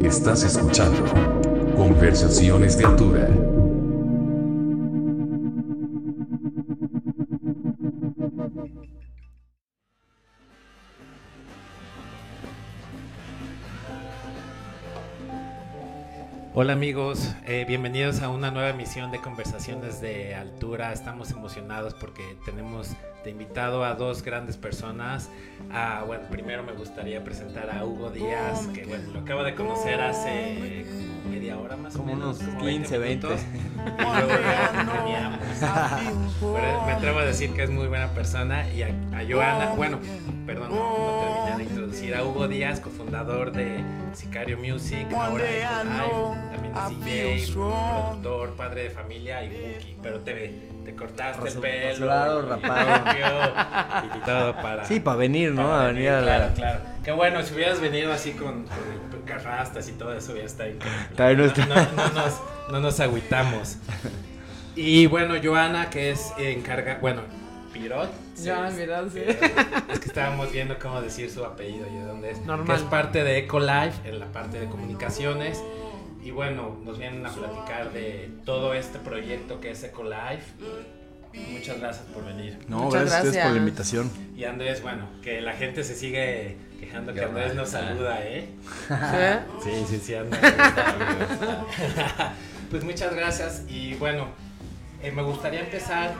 Estás escuchando Conversaciones de Altura. Hola amigos, eh, bienvenidos a una nueva emisión de Conversaciones de Altura. Estamos emocionados porque tenemos de invitado a dos grandes personas. Ah, bueno, primero me gustaría presentar a Hugo Díaz, que bueno, lo acabo de conocer hace media hora más Como o menos. unos como 15, 20. minutos. Y luego ya teníamos. Pero me atrevo a decir que es muy buena persona. Y a, a Joana, bueno, perdón, no, no terminé a Hugo Díaz, cofundador de Sicario Music, ahora en Live, también es DJ, productor, padre de familia y Wookie. Pero te, te cortaste el pelo. rasurado, rapado. y todo para. Sí, para venir, ¿no? para A venir a la- Claro, claro. Qué bueno, si hubieras venido así con, carrastas y todo eso, hubiera estado increíble. No No, está- no- no nos, no nos agüitamos. Y bueno, Joana, que es encarga. Bueno, Pirot. sí, es- Pirot, sí. Es que estábamos viendo cómo decir su apellido y de dónde es. Normal. Que es parte de EcoLife, en la parte de comunicaciones. Y bueno, nos vienen a platicar de todo este proyecto que es EcoLife. Muchas gracias por venir. No, Muchas gracias a ustedes por la invitación. Y Andrés, bueno, que la gente se sigue quejando que Andrés nos saluda, ¿eh? ¿Sí? Sí, sí, sí, anda. pues muchas gracias y bueno, eh, me gustaría empezar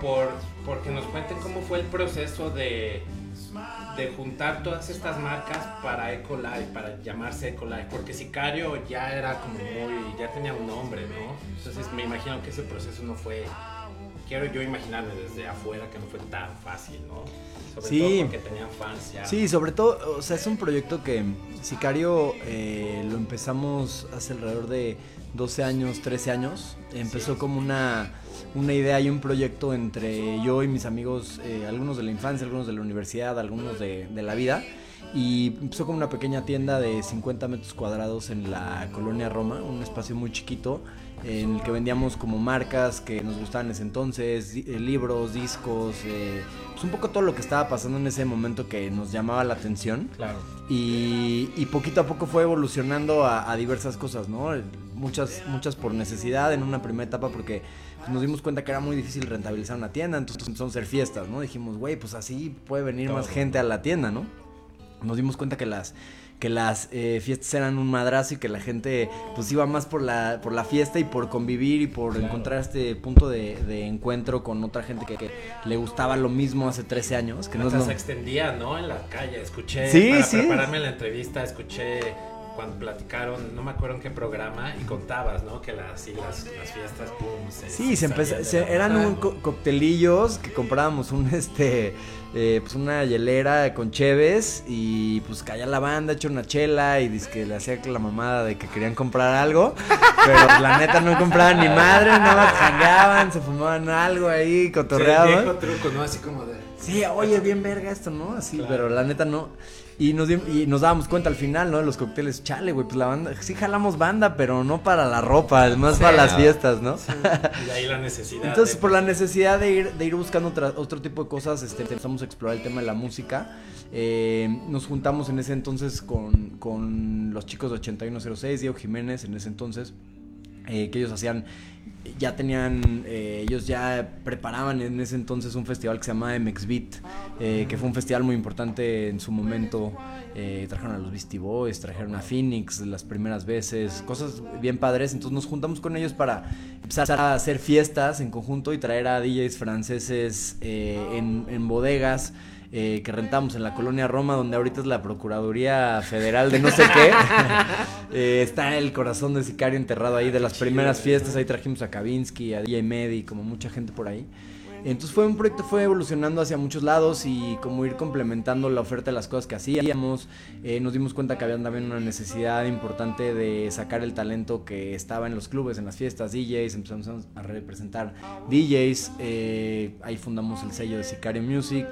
por porque nos cuenten cómo fue el proceso de, de juntar todas estas marcas para Ecolife, para llamarse Ecolife, porque Sicario ya era como muy, ya tenía un nombre, ¿no? Entonces me imagino que ese proceso no fue, quiero yo imaginarme desde afuera que no fue tan fácil, ¿no? Sobre Sí. todo porque tenían fans ya. Sí, sobre todo, o sea, es un proyecto que Sicario eh, lo empezamos hace alrededor de 12 años, 13 años. Empezó Sí. como una, una idea y un proyecto entre yo y mis amigos, eh, algunos de la infancia, algunos de la universidad, algunos de, la vida. Y empezó como una pequeña tienda de 50 metros cuadrados en la colonia Roma, un espacio muy chiquito en el que vendíamos como marcas que nos gustaban en ese entonces, eh, libros, discos, eh, pues un poco todo lo que estaba pasando en ese momento que nos llamaba la atención. Claro. Y, y poquito a poco fue evolucionando a, a diversas cosas, ¿no? Muchas, muchas por necesidad en una primera etapa porque pues, nos dimos cuenta que era muy difícil rentabilizar una tienda, entonces empezamos a hacer fiestas, ¿no? Dijimos, güey, pues así puede venir más gente a la tienda, ¿no? Nos dimos cuenta que las que las eh, fiestas eran un madrazo y que la gente pues iba más por la por la fiesta y por convivir y por Claro. encontrar este punto de, de encuentro con otra gente que, que le gustaba lo mismo hace 13 años que no Hasta se extendía, ¿no? En la calle. Escuché, Sí, para sí. prepararme la entrevista, escuché cuando platicaron, no me acuerdo en qué programa, y contabas, ¿no? Que las, sí, las, las fiestas, pum, se Sí, se empezó, se- eran un co- coctelillos que comprábamos un este eh, pues una hielera con cheves y pues caía la banda, hecho una chela y dice que le hacía la mamada de que querían comprar algo, pero la neta no compraban ni madre, nada más jangaban, se fumaban algo ahí, Sí, el cotorreaban. viejo truco, ¿no? Así como de... Sí, oye, bien verga esto, ¿no? Así, Claro. pero la neta no. Y nos, y nos dábamos cuenta al final, ¿no? De los cócteles, chale, güey, pues la banda, sí jalamos banda, pero no para la ropa, es más Sí. para las fiestas, ¿no? Y de ahí la necesidad. Entonces, de- por la necesidad de ir, de ir buscando otra- otro tipo de cosas, este, empezamos a explorar el tema de la música. Eh, nos juntamos en ese entonces con, con los chicos de 8106, Diego Jiménez en ese entonces, eh, que ellos hacían, ya tenían, eh, ellos ya preparaban en ese entonces un festival que se llamaba MX Beat, eh, que fue un festival muy importante en su momento. Eh, trajeron a los Beastie Boys, trajeron a Phoenix las primeras veces, cosas bien padres. Entonces nos juntamos con ellos para empezar a hacer fiestas en conjunto y traer a DJs franceses eh, en, en bodegas. Eh, que rentamos en la colonia Roma, donde ahorita es la Procuraduría Federal de no sé qué. Eh, está el corazón de Sicario enterrado ahí de las primeras fiestas. Ahí trajimos a Kavinsky, a DJ Medi, como mucha gente por ahí. Entonces fue un proyecto, fue evolucionando hacia muchos lados y como ir complementando la oferta de las cosas que hacíamos. Eh, nos dimos cuenta que había también una necesidad importante de sacar el talento que estaba en los clubes, en las fiestas, DJs, empezamos a representar DJs. eh, ahí fundamos el sello de Sicario Music.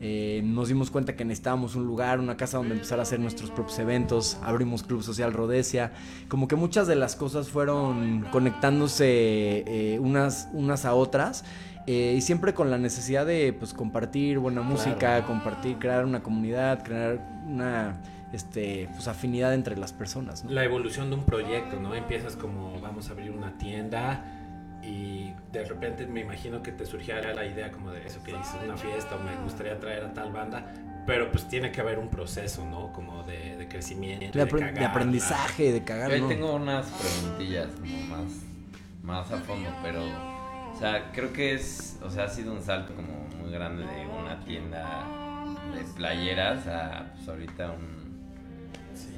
Eh, nos dimos cuenta que necesitábamos un lugar, una casa donde empezar a hacer nuestros propios eventos. Abrimos Club Social Rodesia. Como que muchas de las cosas fueron conectándose eh, unas, unas a otras. eh, y siempre con la necesidad de pues, compartir buena música, compartir, crear una comunidad, crear una este, pues, afinidad entre las personas. ¿no? La evolución de un proyecto, ¿no? Empiezas como vamos a abrir una tienda y de repente me imagino que te surgía la idea como de eso que dices, una fiesta o me gustaría traer a tal banda, pero pues tiene que haber un proceso, ¿no? Como de, de crecimiento, De, de, apre- de aprendizaje, de cagar, Yo ¿no? tengo unas preguntillas como más, más a fondo, pero, o sea, creo que es, o sea, ha sido un salto como muy grande de una tienda de playeras a, pues, ahorita un,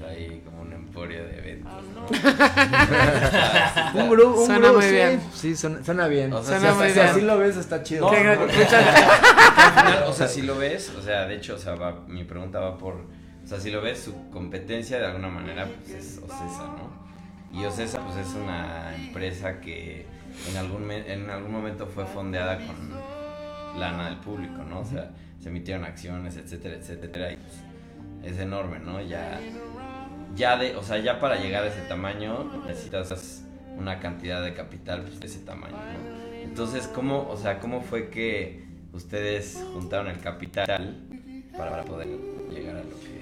ahí como un emporio de eventos, ¿no? Un grupo, un Suena grupo, muy sí. bien. Sí, suena, suena bien. O sea, Si Suena así- muy si bien. así lo ves, está chido. No, final, o sea, si lo ves, o sea, de hecho, o sea, va- mi pregunta va por, o sea, si lo ves, su competencia de alguna manera, pues es Ocesa, ¿no? Y Ocesa, pues es una empresa que en algún, me- en algún momento fue fondeada con lana del público, ¿no? O sea, se emitieron acciones, etcétera, etcétera, y pues es enorme, ¿no? Ya, ya de, o sea, ya para llegar a ese tamaño necesitas una cantidad de capital pues, de ese tamaño, ¿no? Entonces, ¿cómo, o sea, cómo fue que ustedes juntaron el capital para poder llegar a lo que...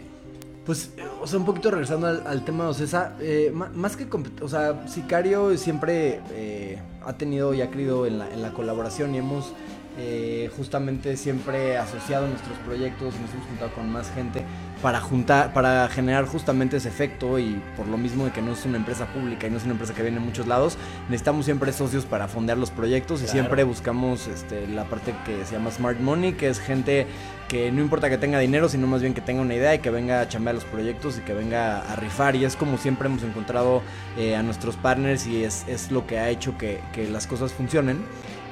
Pues, o sea, un poquito regresando al, al tema de Ocesa, eh, más que, o sea, Sicario siempre eh, ha tenido y ha creído en la, en la colaboración y hemos eh, justamente siempre asociado nuestros proyectos nos hemos juntado con más gente para juntar, para generar justamente ese efecto y por lo mismo de que no es una empresa pública y no es una empresa que viene en muchos lados, necesitamos siempre socios para fondear los proyectos y siempre buscamos este, la parte que se llama Smart Money, que es gente que no importa que tenga dinero, sino más bien que tenga una idea y que venga a chambear los proyectos y que venga a rifar. Y es como siempre hemos encontrado eh, a nuestros partners y es, es lo que ha hecho que, que las cosas funcionen.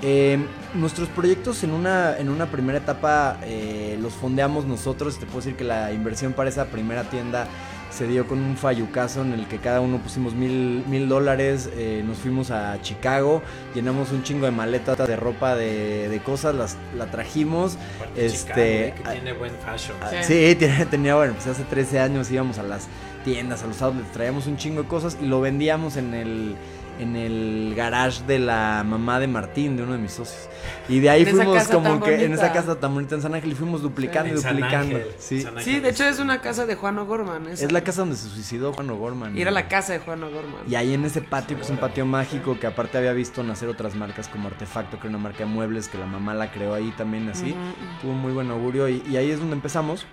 Eh, nuestros proyectos en una, en una primera etapa eh, los fondeamos nosotros. Te puedo decir que la inversión para esa primera tienda se dio con un fallucazo en el que cada uno pusimos mil, mil dólares. eh, nos fuimos a Chicago, llenamos un chingo de maletas de ropa de, de cosas, las, la trajimos. Aparte, Este, Chicago, ¿eh? que tiene buen fashion. Ah, Sí. Sí, tenía, tenía, bueno, pues hace 13 años íbamos a las tiendas, a los outlets, traíamos un chingo de cosas y lo vendíamos en el, en el garage de la mamá de Martín, de uno de mis socios. Y de ahí En fuimos como que en esa casa tan bonita en San Ángel y fuimos duplicando y duplicando. Ángel, Sí. Sí, de hecho es una casa de Juan O'Gorman. esa. Es la casa donde se suicidó Juan O'Gorman. Y era la casa de Juan O'Gorman. Y ahí en ese patio, que es un patio mágico, que aparte había visto nacer otras marcas como Artefacto, que era una marca de muebles, que la mamá la creó ahí también así. Ujú, ujú. Tuvo muy buen augurio y, y ahí es donde empezamos.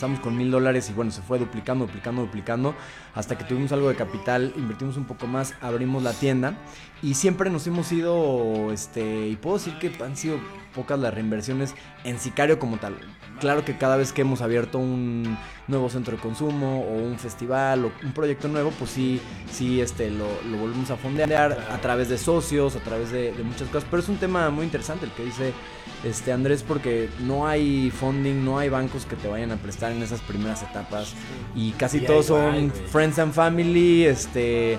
Empezamos con mil dólares y bueno, se fue duplicando, duplicando, duplicando, hasta que tuvimos algo de capital, invertimos un poco más, abrimos la tienda y siempre nos hemos ido, este, y puedo decir que han sido pocas las reinversiones en Sicario como tal. Claro que cada vez que hemos abierto un nuevo centro de consumo o un festival o un proyecto nuevo, pues sí, sí, este, lo, lo volvemos a fondear a través de socios, a través de, de muchas cosas. Pero es un tema muy interesante el que dice este Andrés porque no hay funding, no hay bancos que te vayan a prestar en esas primeras etapas. Y casi Y todos son friends and family, este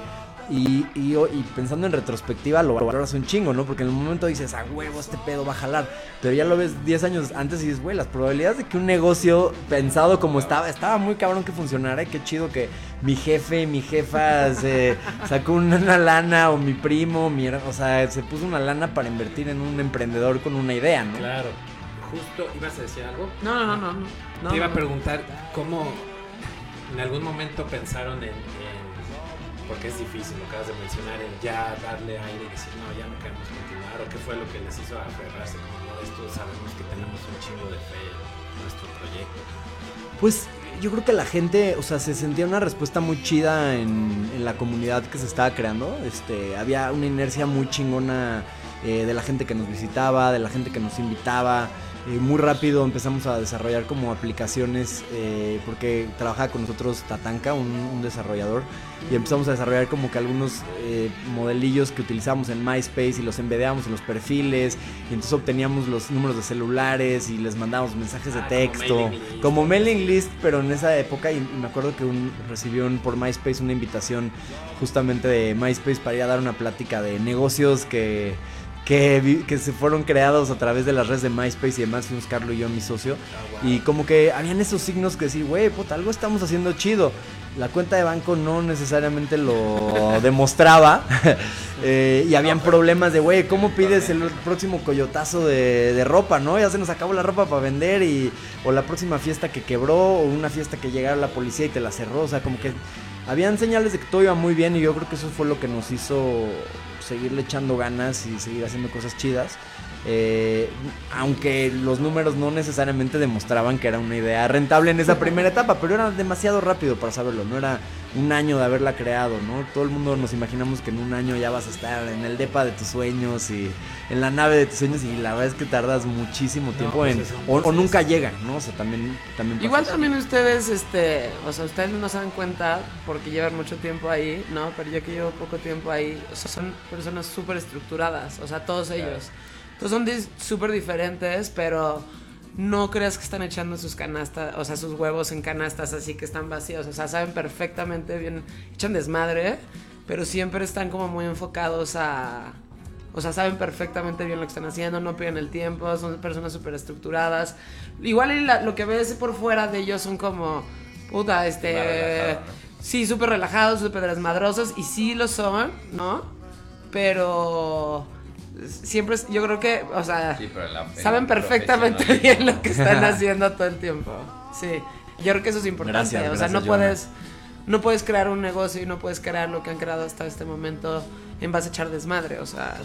y, y, y pensando en retrospectiva lo valoras un chingo, ¿no? Porque en el momento dices, a huevo, este pedo va a jalar. Pero ya lo ves 10 años antes y dices, güey, las probabilidades de que un negocio pensado como estaba, estaba muy cabrón que funcionara. y Qué chido que mi jefe, mi jefa se sacó una, una lana o mi primo, mi, o sea, se puso una lana para invertir en un emprendedor con una idea, ¿no? Claro. Justo, ¿ibas a decir algo? No, no, no, no. no. No, Te iba a no. preguntar cómo en algún momento pensaron en, en- porque es difícil, lo acabas de mencionar, en ya darle aire y decir, no, ya no queremos continuar, o qué fue lo que les hizo aferrarse como esto sabemos que tenemos un chingo de fe en nuestro proyecto. Pues yo creo que la gente, o sea, se sentía una respuesta muy chida en, en la comunidad que se estaba creando. Este, había una inercia muy chingona eh, de la gente que nos visitaba, de la gente que nos invitaba. Eh, muy rápido empezamos a desarrollar como aplicaciones, eh, porque trabajaba con nosotros Tatanka, un, un desarrollador, y empezamos a desarrollar como que algunos eh, modelillos que utilizamos en MySpace y los embedeamos en los perfiles, y entonces obteníamos los números de celulares y les mandábamos mensajes de Ah, como texto, mailing list. como mailing list, pero en esa época, y, y me acuerdo que un, recibió un- por MySpace una invitación justamente de MySpace para ir a dar una plática de negocios que que, que se fueron creados a través de las redes de MySpace y demás, fuimos Carlos y yo, mi socio, y como que habían esos signos que decir, güey, puta, algo estamos haciendo chido. La cuenta de banco no necesariamente lo demostraba. eh, y habían problemas de, güey, ¿cómo pides el próximo coyotazo de, de ropa, no? Ya se nos acabó la ropa para vender y... O la próxima fiesta que quebró o una fiesta que llegara la policía y te la cerró. O sea, como que habían señales de que todo iba muy bien y yo creo que eso fue lo que nos hizo seguirle echando ganas y seguir haciendo cosas chidas. Eh, aunque los números no necesariamente demostraban que era una idea rentable en esa primera etapa, pero era demasiado rápido para saberlo, no era un año de haberla creado, ¿no? Todo el mundo nos imaginamos que en un año ya vas a estar en el depa de tus sueños y en la nave de tus sueños y la verdad es que tardas muchísimo tiempo pues en o, nunca llegan, ¿no? O sea, también también Igual también ustedes, este, o sea, ustedes no se dan cuenta porque llevan mucho tiempo ahí, ¿no? Pero yo que llevo poco tiempo ahí, o sea, son personas súper estructuradas, o sea, todos ellos. Entonces son súper diferentes, pero no creas que están echando sus canastas, o sea, sus huevos en canastas así que están vacíos, o sea, saben perfectamente bien, echan desmadre, pero siempre están como muy enfocados a... O sea, saben perfectamente bien lo que están haciendo, no pierden el tiempo, son personas súper estructuradas. Igual la- lo que ves por fuera de ellos son como, puta, este... Sí, súper relajados, súper desmadrosos, y sí lo son, ¿no? Pero siempre, es- yo creo que, o sea, Sí, pero la- el saben perfectamente bien lo que están haciendo todo el tiempo. Sí, yo creo que eso es importante. Gracias, o sea, gracias, no puedes, no puedes crear un negocio y no puedes crear lo que han creado hasta este momento en base a echar desmadre. O sea,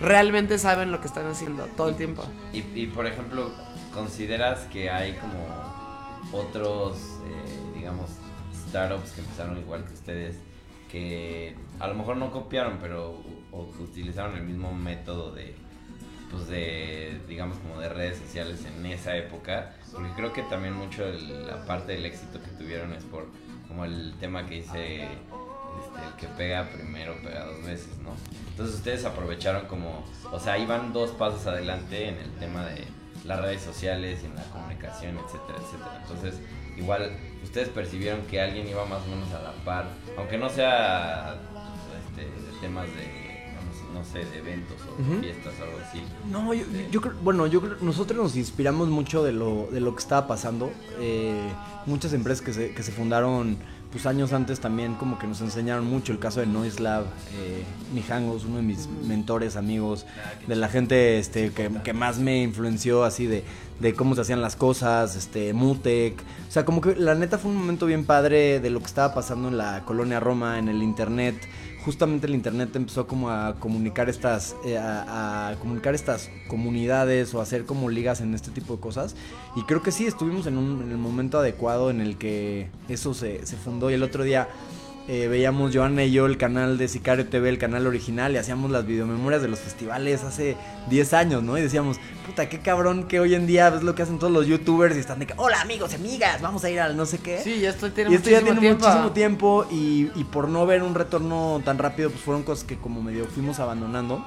realmente saben lo que están haciendo todo el tiempo. Y, y, por ejemplo, ¿consideras que hay como otros, eh, digamos, startups que empezaron igual que ustedes, que a lo mejor no copiaron, pero o utilizaron el mismo método de, pues de, digamos, como de redes sociales en esa época? Porque creo que también mucho de la parte del éxito que tuvieron es por como el tema que dice este, el que pega primero pega dos veces, ¿no? Entonces ustedes aprovecharon como, o sea, iban dos pasos adelante en el tema de las redes sociales y en la comunicación, etcétera, etcétera. Entonces, igual ustedes percibieron que alguien iba más o menos a la par, aunque no sea este, de temas de, no sé, de eventos o Ujú. fiestas o algo así. No, yo, yo creo, bueno, yo creo, nosotros nos inspiramos mucho de lo, de lo que estaba pasando. Eh, muchas empresas que se, que se fundaron pues años antes también como que nos enseñaron mucho. El caso de Noise Lab, eh, Mijangos, uno de mis mentores, amigos, de la gente este, que, que más me influenció así de, de cómo se hacían las cosas, este, Mutec. O sea, como que la neta fue un momento bien padre de lo que estaba pasando en la colonia Roma, en el internet justamente el internet empezó como a comunicar estas eh, a, comunicar estas comunidades o hacer como ligas en este tipo de cosas. Y creo que sí estuvimos en, un, el momento adecuado en el que eso se, se fundó. Y el otro día eh, veíamos Joana y yo el canal de Sicario TV, el canal original, y hacíamos las videomemorias de los festivales hace 10 años, ¿no? Y decíamos, puta, qué cabrón que hoy en día ves lo que hacen todos los youtubers y están de que, hola amigos y amigas, vamos a ir al no sé qué. Sí, ya esto tiene Y esto ya tiene tiempo. muchísimo tiempo y, y por no ver un retorno tan rápido, pues fueron cosas que como medio fuimos abandonando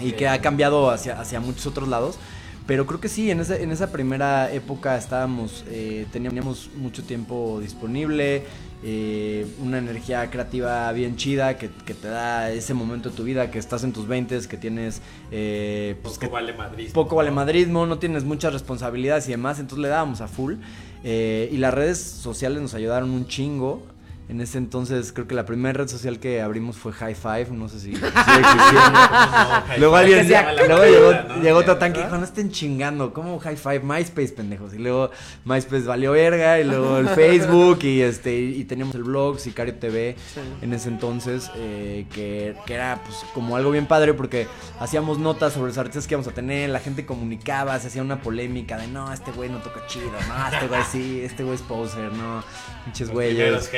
y que ha cambiado hacia, hacia muchos otros lados. Pero creo que sí, en esa, en esa primera época estábamos, eh, teníamos mucho tiempo disponible, eh, una energía creativa bien chida que, que te da ese momento de tu vida, que estás en tus 20 que tienes... eh, pues, Poco que vale Madrid. poco vale madridismo, no tienes muchas responsabilidades y demás, entonces le dábamos a full. Eh, y las redes sociales nos ayudaron un chingo. En ese entonces creo que la primera red social que abrimos fue High Five, no sé si sigue existiendo. luego alguien luego llegó, ¿no? llegó otro tanque y dijo, no estén chingando, ¿cómo High Five? MySpace, pendejos. Y luego MySpace valió verga y luego el Facebook y este y teníamos el blog Sicario TV Sí. en ese entonces, eh, que, que era pues como algo bien padre porque hacíamos notas sobre los artistas que íbamos a tener, la gente comunicaba, se hacía una polémica de no, este güey no toca chido, no, este güey sí, este güey es poser, no, pinches güeyes.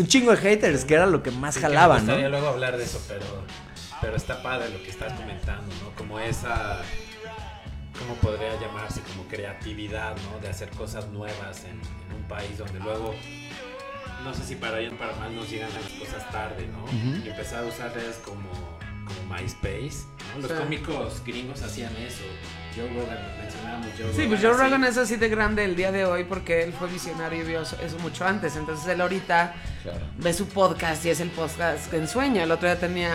Un chingo de haters, que era lo que más Sí, que jalaba, me ¿no? gustaría luego hablar de eso, pero, pero está padre lo que estás comentando, ¿no? Como esa, ¿cómo podría llamarse? Como creatividad, ¿no? De hacer cosas nuevas en, en un país donde luego, no sé si para bien o para mal nos llegan las cosas tarde, ¿no? Ujú. Y empezar a usar redes como, como MySpace, ¿no? Los Sí. cómicos gringos hacían eso. Joe Rogan, mencionábamos Joe Sí, pues Joe. Rogan es así de grande el día de hoy porque él fue visionario y vio eso mucho antes. Entonces él ahorita Claro. ve su podcast y es el podcast que ensueña. El otro día tenía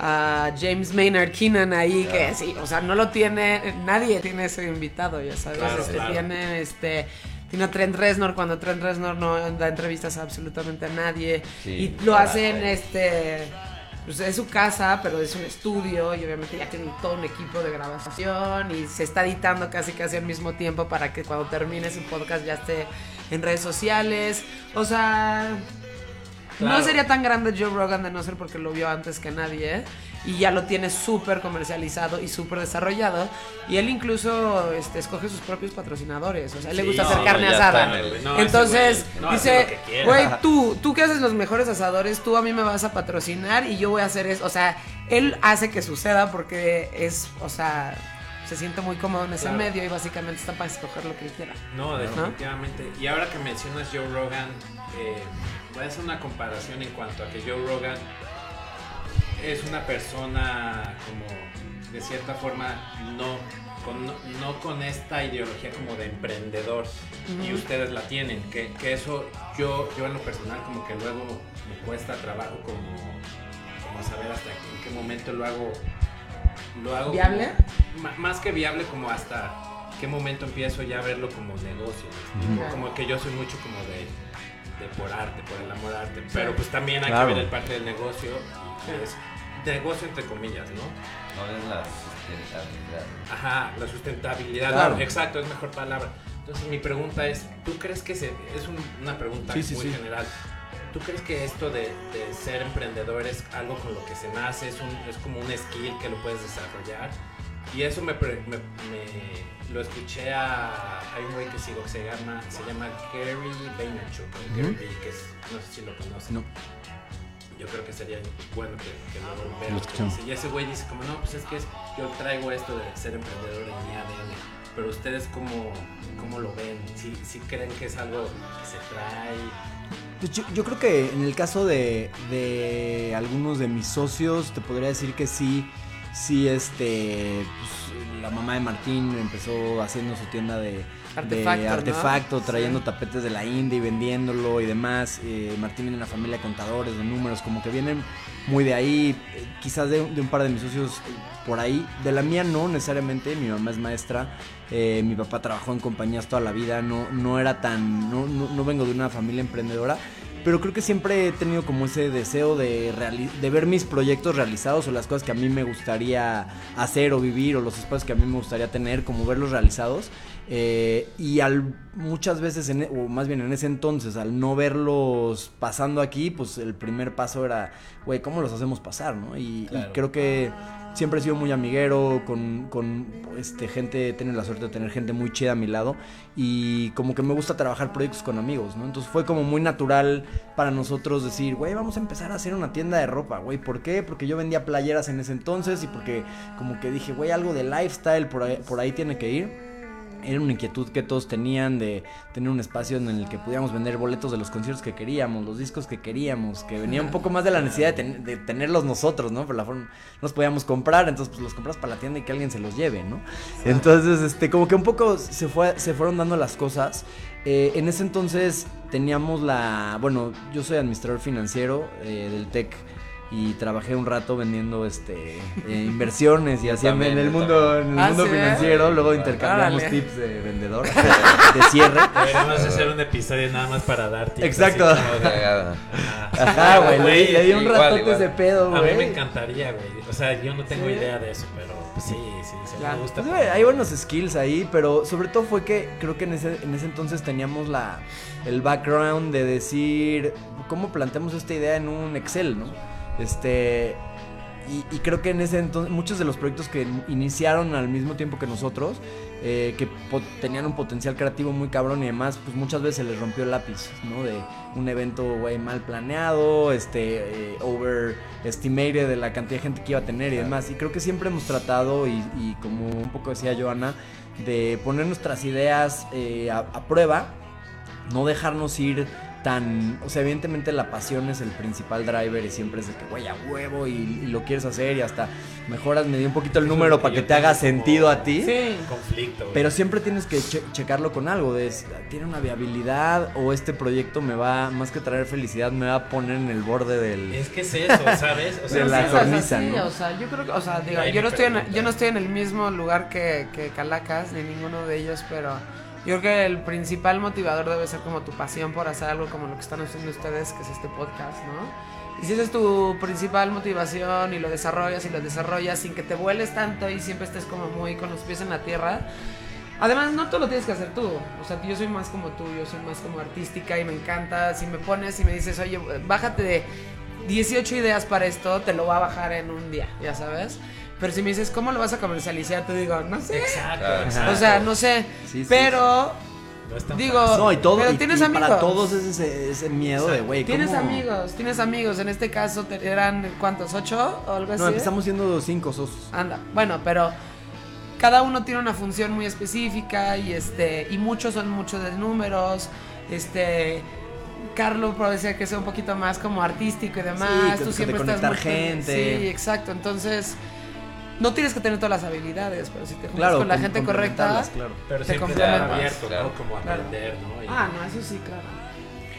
a James Maynard Keenan ahí, que sí, o sea, no lo tiene, nadie tiene ese invitado, ya sabes, Claro, este, claro. tiene este... Tiene a Trent Reznor cuando Trent Reznor no da entrevistas a absolutamente a nadie. Sí, y lo hacen, este... Pues es su casa, pero es un estudio y obviamente ya tienen todo un equipo de grabación y se está editando casi casi al mismo tiempo para que cuando termine su podcast ya esté en redes sociales. O sea, no sería tan grande Joe Rogan de no ser porque lo vio antes que nadie. ¿eh? Y ya lo tiene súper comercializado y súper desarrollado. Y él incluso este, escoge sus propios patrocinadores. O sea, a él le gusta no, hacer carne asada. el- No, Entonces, güey, no, hace dice, güey, tú, tú que haces los mejores asadores, tú a mí me vas a patrocinar y yo voy a hacer eso. O sea, él hace que suceda porque es, o sea, se siente muy cómodo en ese Claro. medio y básicamente está para escoger lo que él quiera. No, definitivamente. Y ahora que mencionas Joe Rogan, eh, voy a hacer una comparación en cuanto a que Joe Rogan es una persona como de cierta forma no con, no, no con esta ideología como de emprendedor. Y ustedes la tienen, que, que eso yo, yo en lo personal como que luego me cuesta trabajo como, como saber hasta en qué momento lo hago lo hago ¿Viable? como- más que viable como hasta qué momento empiezo ya a verlo como negocio. Como que yo soy mucho como de, de por arte por el amor al arte pero pues también hay Claro. que ver el parte del negocio que es negocio entre comillas no No es la sustentabilidad. Ajá, la sustentabilidad, Claro. no, exacto, es mejor palabra. Entonces mi pregunta es, ¿tú crees que se, es un- una pregunta Sí, sí, muy sí. general? ¿Tú crees que esto de, de ser emprendedor es algo con lo que se nace, es, un, es como un skill que lo puedes desarrollar? Y eso me, pre- me- me- lo escuché a, hay un güey que sigo que se llama, se llama Gary Vaynerchuk, o Gary. Vee, que es, no sé si lo conocen. No. Yo creo que sería bueno que, que Lo vean lo escuchamos. Y ese güey dice como, no, pues es que es- yo traigo esto de ser emprendedor en mi ADN. Pero ustedes cómo, cómo lo ven? ¿Sí, sí creen que es algo que se trae? Pues yo, yo creo que en el caso de, de algunos de mis socios, te podría decir que sí, sí, este, pues, la mamá de Martín empezó haciendo su tienda de Artefacto, de ¿no? artefacto Sí. trayendo tapetes de la India y vendiéndolo y demás. Eh, Martín viene de una familia de contadores, de números, como que vienen muy de ahí, eh, quizás de, de un par de mis socios eh, por ahí. De la mía no necesariamente, mi mamá es maestra, eh, mi papá trabajó en compañías toda la vida, no, no era tan, no, no, no vengo de una familia emprendedora. Pero creo que siempre he tenido como ese deseo de, ver mis proyectos realizados o las cosas que a mí me gustaría hacer o vivir o los espacios que a mí me gustaría tener, como verlos realizados. Eh, y al muchas veces, en e- o más bien en ese entonces, al no verlos pasando aquí, pues el primer paso era, güey, ¿cómo los hacemos pasar? ¿no? Y, creo que siempre he sido muy amiguero, con, con este, gente, he tenido la suerte de tener gente muy chida a mi lado y como que me gusta trabajar proyectos con amigos, ¿no? Entonces fue como muy natural para nosotros decir, güey, vamos a empezar a hacer una tienda de ropa, güey, ¿por qué? Porque yo vendía playeras en ese entonces y porque como que dije, güey, algo de lifestyle por ahí, por ahí tiene que ir. Era una inquietud que todos tenían de tener un espacio en el que pudiéramos vender boletos de los conciertos que queríamos, los discos que queríamos, que venía un poco más de la necesidad de, ten- de tenerlos nosotros, ¿no? Por la forma, no los podíamos comprar, entonces pues los compras para la tienda y que alguien se los lleve, ¿no? Entonces, este, como que un poco se, fue, se fueron dando las cosas. Eh, en ese entonces teníamos la, bueno, yo soy administrador financiero eh, del TEC y trabajé un rato vendiendo este eh, inversiones y haciendo en el yo mundo en el Ah, mundo ¿sí? financiero luego intercambiamos tips de vendedor de cierre Deberíamos hacer un episodio nada más para dar tips. Exacto. Ajá. ajá güey le, le di un ratote ese pedo A mí me güey encantaría, güey. O sea, yo no tengo Sí. idea de eso, pero pues, sí, sí, sí, Claro. me gusta. Pues, güey, hay buenos skills ahí, pero sobre todo fue que creo que en ese, en ese entonces teníamos la, el background de decir cómo planteamos esta idea en un Excel, ¿no? Este. Y, y creo que en ese entonces muchos de los proyectos que iniciaron al mismo tiempo que nosotros, eh, que tenían un potencial creativo muy cabrón y demás, pues muchas veces se les rompió el lápiz, ¿no? De un evento, güey, mal planeado, este, eh, overestimated de la cantidad de gente que iba a tener y demás. Y creo que siempre hemos tratado, y, y como un poco decía Joana, de poner nuestras ideas eh, a, a prueba, no dejarnos ir tan, o sea, evidentemente la pasión es el principal driver y siempre es de que, güey, a huevo y, y lo quieres hacer y hasta mejoras, me dio un poquito el Eso número para que te haga sentido a ti. Sí. Conflicto. güey. Pero siempre tienes que che- checarlo con algo, de tiene una viabilidad o este proyecto me va, más que traer felicidad, me va a poner en el borde del... Es que es eso, ¿sabes? O De sea, la Sí, sí, o sea, cornisa, sí, ¿no? o sea, yo creo que, o sea, digo, yo no, estoy en, yo no estoy en el mismo lugar que, que Calacas, ni ninguno de ellos, pero yo creo que el principal motivador debe ser como tu pasión por hacer algo como lo que están haciendo ustedes, que es este podcast, ¿no? Y si esa es tu principal motivación y lo desarrollas y lo desarrollas sin que te vueles tanto y siempre estés como muy con los pies en la tierra, Además, no todo lo tienes que hacer tú. O sea, yo soy más como tú, yo soy más como artística y me encanta. Si me pones y me dices, oye, bájate de 18 ideas para esto, te lo voy a bajar en un día, ya sabes. Pero si me dices, ¿cómo lo vas a comercializar? Te digo, no sé. Exacto, exacto. O sea, no sé. Sí, sí, pero, No es tan digo, fácil. No, y todo, pero y- tienes y amigos. para todos es ese, ese miedo de, güey, Tienes amigos, tienes amigos. En este caso, ¿eran cuántos? ¿Ocho o algo así? No, empezamos siendo cinco socios. Anda, bueno, pero cada uno tiene una función muy específica y este y muchos son muchos de números, este Carlos puede ser que sea un poquito más como artístico y demás, Sí, tú que siempre estás conectar muy- gente. Sí, exacto, entonces no tienes que tener todas las habilidades, pero si te juntas Claro, con la gente correcta. claro. Pero te complementas. abierto, Claro. ¿no? Como aprender, ¿no? Y- Ah, no, eso sí, claro.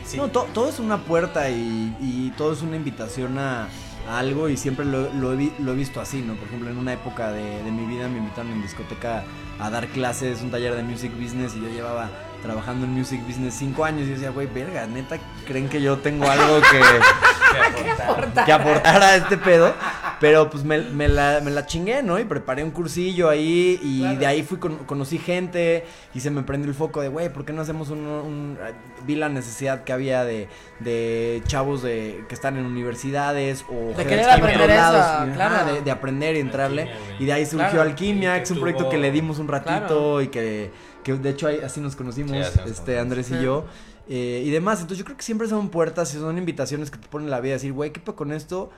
sí. No, to- todo es una puerta y, y todo es una invitación a, a algo y siempre lo, lo he, lo he visto así, ¿no? Por ejemplo, en una época de, de mi vida me invitaron en discoteca a dar clases, un taller de music business y yo llevaba trabajando en music business cinco años y decía, güey, verga, neta, ¿creen que yo tengo algo que, Que aportar. que aportar a este pedo? Pero pues me, me la, me la chingué, ¿no? Y preparé un cursillo ahí y Claro. de ahí fui con- conocí gente y se me prendió el foco de, güey, ¿por qué no hacemos un, un- Vi la necesidad que había de, de chavos de, que están en universidades o De gente querer aprender otros eso, y, claro. ajá, de, de aprender y entrarle. Alquimia. Y de ahí surgió Claro. Alquimia, que es un proyecto tuvo- que le dimos un ratito Claro. y que, que de hecho ahí, así nos conocimos, Sí, así nos este conocimos. Andrés y yo. eh, y demás, entonces yo creo que siempre son puertas y son invitaciones que te ponen en la vida, decir, güey, ¿qué pedo con esto?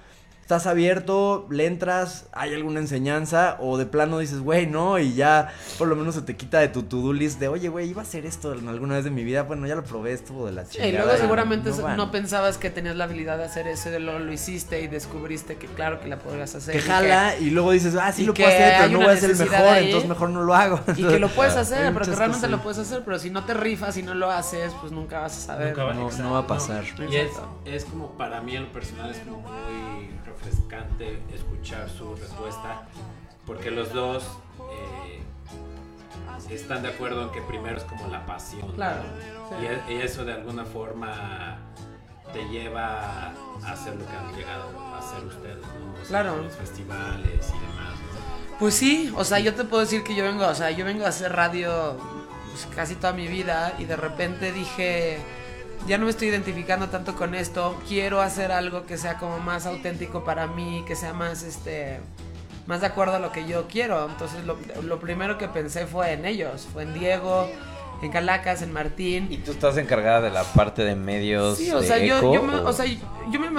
Estás abierto, le entras, hay alguna enseñanza, o de plano dices, güey, no, y ya por lo menos se te quita de tu to-do list de, oye, güey, iba a hacer esto en alguna vez de mi vida, bueno, ya lo probé, estuvo de la Sí, chingada. y luego seguramente no pensabas que tenías la habilidad de hacer eso, y luego lo hiciste y descubriste que claro que la podrías hacer. Que y jala y luego dices, ah, sí lo puedo hacer, pero no voy a ser el mejor, ahí. entonces mejor no lo hago. Y que lo puedes Hay hacer, pero que realmente cosas. lo puedes hacer, pero si no te rifas y no lo haces, pues nunca vas a saber. Nunca va- No, no va a pasar. Y es, es como, para mí en lo personal es como muy refrescante escuchar su respuesta, porque los dos eh, están de acuerdo en que primero es como la pasión. ¿no? Claro, sí. Y, e- y eso de alguna forma te lleva a hacer lo que han llegado a hacer ustedes, ¿no? O sea, Claro. Los festivales y demás, ¿no? Pues sí, o sea, yo te puedo decir que yo vengo, o sea, yo vengo a hacer radio pues, casi toda mi vida y de repente dije, ya no me estoy identificando tanto con esto, quiero hacer algo que sea como más auténtico para mí, que sea más, este, más de acuerdo a lo que yo quiero. Entonces lo, lo primero que pensé fue en ellos, fue en Diego, en Calacas, en Martín. ¿Y tú estás encargada de la parte de medios Sí, o de sea, yo, eco, yo me, o- o sea, yo me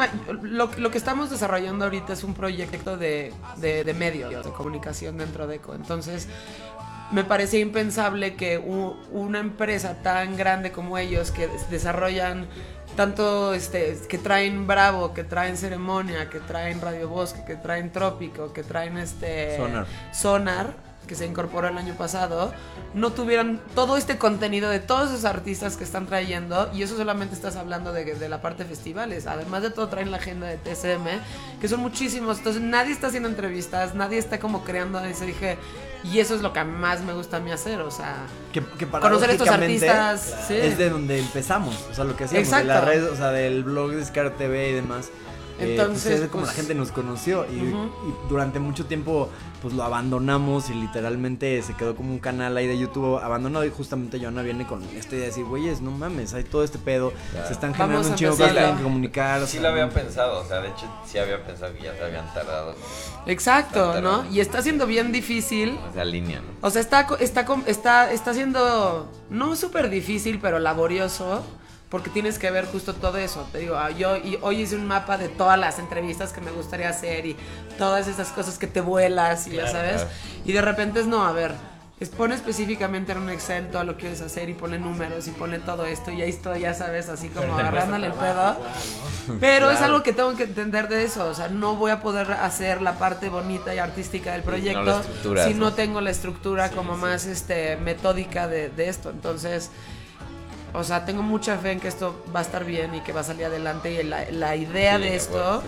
lo, lo que estamos desarrollando ahorita es un proyecto de, de, de medios, de comunicación dentro de ECO. Entonces, me parecía impensable que una empresa tan grande como ellos, que des- desarrollan tanto, este, que traen Bravo, que traen Ceremonia, que traen Radio Bosque, que traen Trópico, que traen este... Sonar. Sonar, que se incorporó el año pasado, no tuvieran todo este contenido de todos esos artistas que están trayendo, y eso solamente estás hablando de, de la parte de festivales. Además de todo, traen la agenda de TSM, que son muchísimos. Entonces, nadie está haciendo entrevistas, nadie está como creando eso. Dije, y eso es lo que más me gusta a mí hacer, o sea, que, que conocer a estos artistas. sí. Es de donde empezamos, o sea, lo que hacíamos, de Exacto. la red, o sea, del blog de Scar TV y demás. Eh, pues Entonces, es como pues, la gente nos conoció y, durante mucho tiempo pues lo abandonamos y literalmente se quedó como un canal ahí de YouTube abandonado y justamente Joana viene con esta idea de decir, güeyes, no mames, hay todo este pedo, Claro. se están generando un chingo que tienen que comunicar. o Sí sea, lo había no- pensado, o sea, de hecho sí había pensado que ya se habían tardado Exacto. ¿no? Y está siendo bien difícil. o sea, línea, ¿no? O sea, está, co- está, com- está, está siendo no súper difícil, pero laborioso. Porque tienes que ver justo todo eso. Te digo, ah, yo y hoy hice un mapa de todas las entrevistas que me gustaría hacer y todas esas cosas que te vuelas y ya sabes. claro. Y de repente es no, a ver, es pone específicamente en un Excel todo lo que quieres hacer y pone números y pone todo esto y ahí estoy, ya sabes, así como agarrándole el pedo. Pero es algo que tengo que entender de eso, o sea, no voy a poder hacer la parte bonita y artística del proyecto si no, tengo la estructura como más este metódica de, de esto. Entonces, o sea, tengo mucha fe en que esto va a estar bien y que va a salir adelante y la, la idea de esto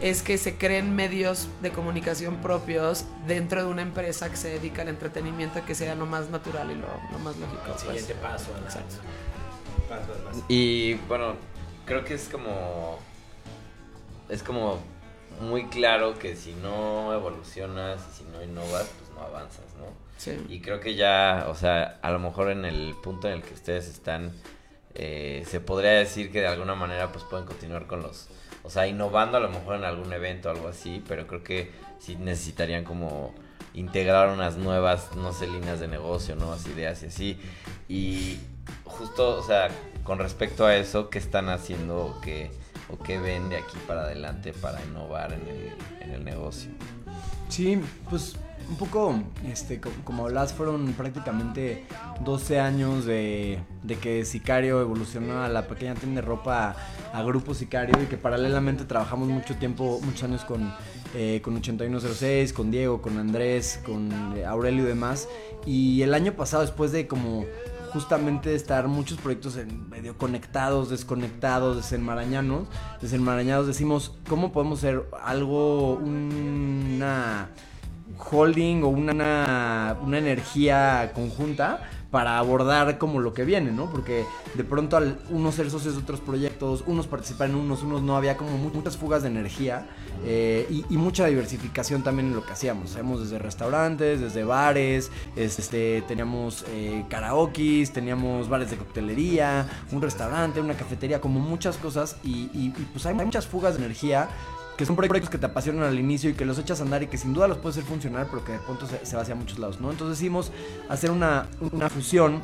es que se creen medios de comunicación propios dentro de una empresa que se dedica al entretenimiento que sea lo más natural y lo, más lógico. El pues. siguiente paso. Exacto. Y bueno, creo que es como... Es como muy claro que si no evolucionas y si no innovas, pues no avanzas, ¿no? Sí. Y creo que ya, o sea, a lo mejor en el punto en el que ustedes están, eh, se podría decir que de alguna manera pues pueden continuar con los o sea, innovando a lo mejor en algún evento o algo así, pero creo que sí necesitarían como integrar unas nuevas, no sé, líneas de negocio, nuevas ideas y así. Y justo, o sea, con respecto a eso, ¿qué están haciendo o qué, o qué ven de aquí para adelante para innovar en el, en el negocio? Sí, pues un poco, este, como, hablas, fueron prácticamente 12 años de, que Sicario evolucionó a la pequeña tienda de ropa a, Grupo Sicario y que paralelamente trabajamos mucho tiempo, muchos años con, eh, con 8106, con Diego, con Andrés, con eh, Aurelio y demás. Y el año pasado, después de como justamente estar muchos proyectos medio conectados, desconectados, desenmarañados, desenmarañados, decimos, ¿cómo podemos hacer algo, una holding o una, una energía conjunta para abordar como lo que viene, ¿no? Porque de pronto al uno ser socios de otros proyectos, unos participar en unos, unos no, había como muchas fugas de energía eh, y, mucha diversificación también en lo que hacíamos. Hacíamos desde restaurantes, desde bares, este, teníamos eh, teníamos bares de coctelería, un restaurante, una cafetería, como muchas cosas y, y pues hay muchas fugas de energía que son proyectos que te apasionan al inicio y que los echas a andar y que sin duda los puedes hacer funcionar, pero que de pronto se, va hacia muchos lados, ¿no? Entonces decidimos hacer una, fusión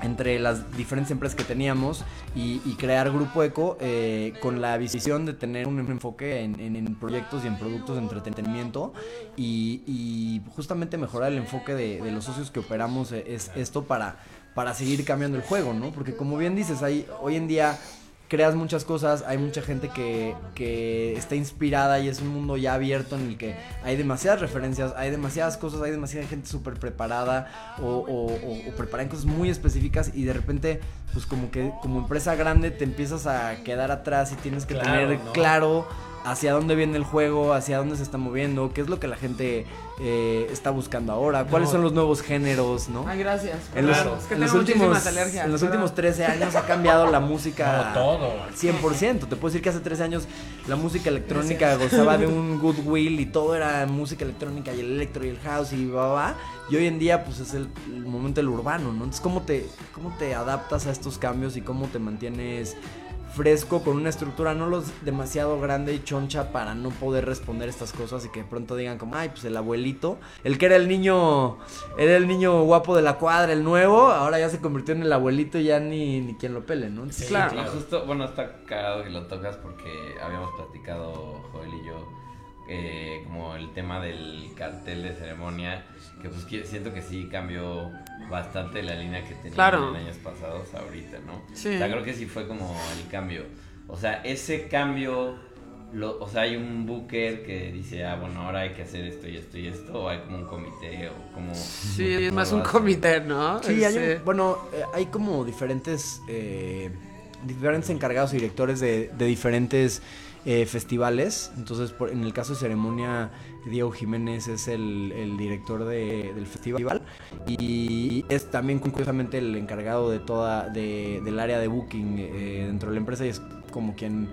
entre las diferentes empresas que teníamos y, crear Grupo Eco eh, con la visión de tener un enfoque en, proyectos y en productos de entretenimiento y, justamente mejorar el enfoque de, los socios que operamos es esto para, para seguir cambiando el juego, ¿no? Porque como bien dices, hay, hoy en día creas muchas cosas, hay mucha gente que, que, está inspirada y es un mundo ya abierto en el que hay demasiadas referencias, hay demasiadas cosas, hay demasiada gente súper preparada o, o, o, preparan cosas muy específicas y de repente, pues como que como empresa grande te empiezas a quedar atrás y tienes que tener claro hacia dónde viene el juego, hacia dónde se está moviendo, qué es lo que la gente eh, está buscando ahora, cuáles son los nuevos géneros, ¿no? Ay, gracias. En los, en los últimos, en los últimos 13 años ha cambiado la música todo. 100%. Te puedo decir que hace 13 años la música electrónica gozaba de un goodwill y todo era música electrónica y el electro y el house y va, va. Y hoy en día pues es el, el momento del urbano, ¿no? Entonces, ¿cómo te, ¿cómo te adaptas a estos cambios y cómo te mantienes fresco, con una estructura no los demasiado grande y choncha para no poder responder estas cosas y que de pronto digan como, ay, pues el abuelito, el que era el niño, era el niño guapo de la cuadra, el nuevo, ahora ya se convirtió en el abuelito y ya ni, ni quien lo pele, ¿no? claro. Justo, bueno, está cagado que lo tocas porque habíamos platicado Joel y yo eh, como el tema del cartel de ceremonia, que pues siento que sí cambió bastante la línea que tenía en años pasados ahorita, ¿no? Sí. O sea, creo que sí fue como el cambio. O sea, ese cambio, lo, o sea, hay un booker que dice, ah, bueno, ahora hay que hacer esto y esto y esto, o hay como un comité, o como... Sí, es más un comité, ¿no? Sí, hay bueno, eh, hay como diferentes, eh, diferentes encargados y directores de, de diferentes eh, festivales. Entonces, por, en el caso de ceremonia, Diego Jiménez es el, director del festival y es también curiosamente el encargado de toda del área de booking eh, dentro de la empresa y es como quien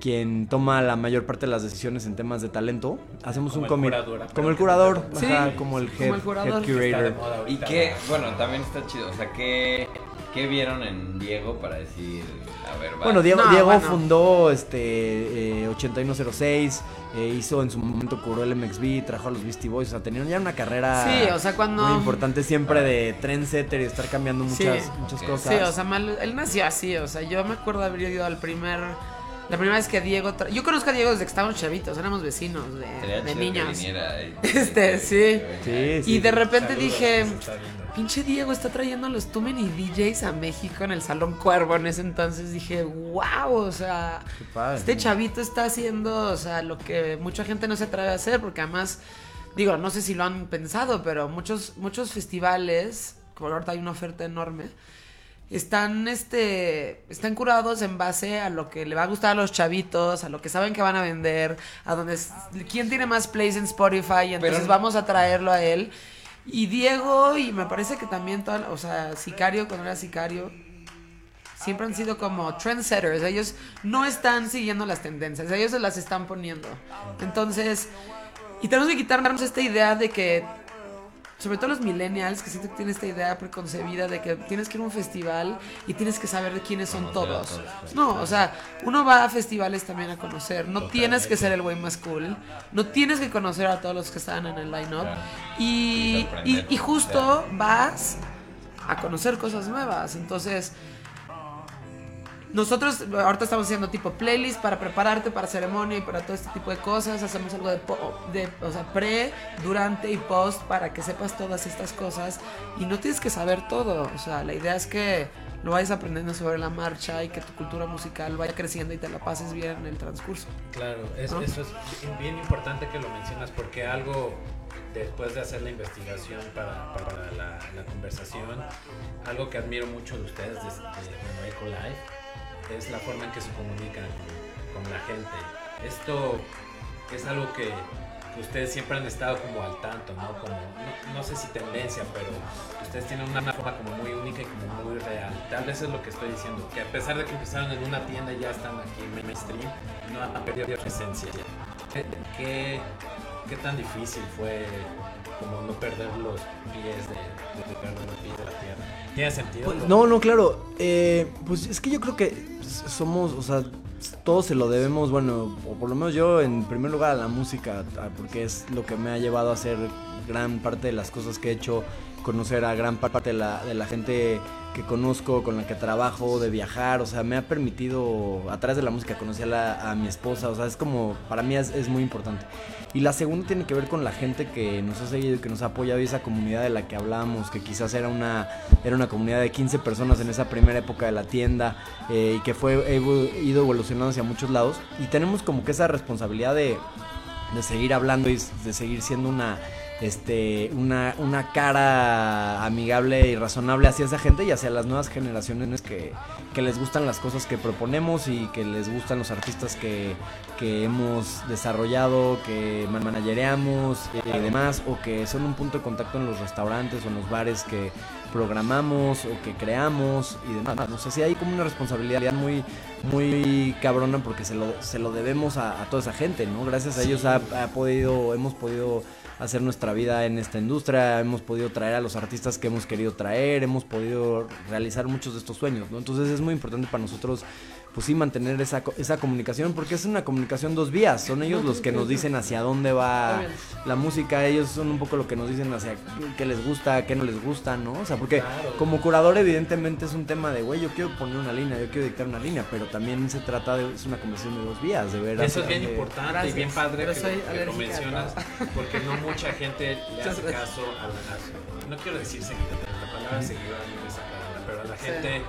quien toma la mayor parte de las decisiones en temas de talento. Hacemos un comité. Como el curador. como el head, curator. Y que, bueno, también está chido. O sea, que ¿Qué vieron en Diego para decir, a ver, Bueno, Diego, Diego fundó este eh, 8106, eh, hizo en su momento curó el MXB, trajo a los Beastie Boys, o sea, tenían ya una carrera sí, o sea, cuando... muy importante siempre de trendsetter y estar cambiando muchas, muchas cosas. Sí, o sea, él nació así, o sea, yo me acuerdo haber ido al primer La primera vez que Diego. tra- Yo conozco a Diego desde que estábamos chavitos, éramos vecinos de, de niños. viniera y- Este, sí. Sí, sí. Y de repente Saludos, dije. Pinche Diego está trayendo los Too Many DJs a México en el Salón Cuervo. En ese entonces dije, wow, o sea, padre. este chavito está haciendo, o sea, lo que mucha gente no se atreve a hacer, porque además, digo, no sé si lo han pensado, pero muchos, muchos festivales, como ahorita hay una oferta enorme, están, este, están curados en base a lo que le va a gustar a los chavitos, a lo que saben que van a vender, a donde, quién tiene más plays en Spotify, y entonces Pero- vamos a traerlo a él. Y Diego, y me parece que también, toda, o sea, Sicario, cuando era Sicario, siempre han sido como trendsetters. Ellos no están siguiendo las tendencias, ellos se las están poniendo. Entonces, y tenemos que quitarnos esta idea de que, sobre todo los millennials, que siento que tienen esta idea preconcebida de que tienes que ir a un festival y tienes que saber de quiénes son todos. No, o sea, uno va a festivales también a conocer. No tienes que ser el güey más cool. No tienes que conocer a todos los que están en el line-up. Y, y justo vas a conocer cosas nuevas. Entonces, nosotros ahorita estamos haciendo tipo playlist para prepararte para ceremonia y para todo este tipo de cosas. Hacemos algo de, po- de o sea, pre, durante y post para que sepas todas estas cosas. Y no tienes que saber todo. O sea, la idea es que lo vayas aprendiendo sobre la marcha y que tu cultura musical vaya creciendo y te la pases bien en el transcurso. Claro, es- ¿No? eso es bien- importante que lo mencionas porque algo después de hacer la investigación para, para la, la conversación, algo que admiro mucho de ustedes de, de bueno, Eco Life es la forma en que se comunican con, la gente. Esto es algo que, que ustedes siempre han estado como al tanto, ¿no? Como, no, sé si tendencia, pero ustedes tienen una, forma como muy única y como muy real. Tal vez es lo que estoy diciendo, que a pesar de que empezaron en una tienda y ya están aquí en mainstream, no han perdido su esencia. ¿Qué, qué, tan difícil fue como no perder los pies de perder los pies de la tierra? ¿Tiene sentido? Pues, no, no, claro. Eh, pues es que yo creo que somos, o sea, todos se lo debemos, bueno, o por lo menos yo en primer lugar a la música, porque es lo que me ha llevado a hacer gran parte de las cosas que he hecho, conocer a gran parte de la, de la gente que conozco, con la que trabajo, de viajar, o sea, me ha permitido a través de la música conocer a, mi esposa, o sea, es como, para mí es, es muy importante. Y la segunda tiene que ver con la gente que nos ha seguido y que nos ha apoyado y esa comunidad de la que hablábamos, que quizás era una, era una comunidad de 15 personas en esa primera época de la tienda eh, y que fue ido evolucionando hacia muchos lados. Y tenemos como que esa responsabilidad de, de seguir hablando y de seguir siendo una este una, una cara amigable y razonable hacia esa gente y hacia las nuevas generaciones que, que les gustan las cosas que proponemos y que les gustan los artistas que, que hemos desarrollado, que man- managereamos y demás, o que son un punto de contacto en los restaurantes o en los bares que programamos o que creamos y demás. No sé si hay como una responsabilidad muy, muy cabrona porque se lo, se lo debemos a, a toda esa gente, ¿no? Gracias a ellos ha, ha podido, hemos podido hacer nuestra vida en esta industria, hemos podido traer a los artistas que hemos querido traer, hemos podido realizar muchos de estos sueños, ¿no? Entonces es muy importante para nosotros pues sí mantener esa, co- esa comunicación porque es una comunicación dos vías, son ellos los que nos dicen hacia dónde va la música, ellos son un poco lo que nos dicen hacia qué les gusta, qué no les gusta, ¿no? O sea, porque Claro. como curador evidentemente es un tema de, güey, yo quiero poner una línea, yo quiero dictar una línea, pero también se trata de, es una conversación de dos vías, de ver Eso es bien dónde- importante Gracias, y bien padre pero que, que lo mencionas, porque no mucha gente le hace caso a la, no quiero decir seguidor, la palabra seguidor a mí me saca de onda, pero a la Sí. gente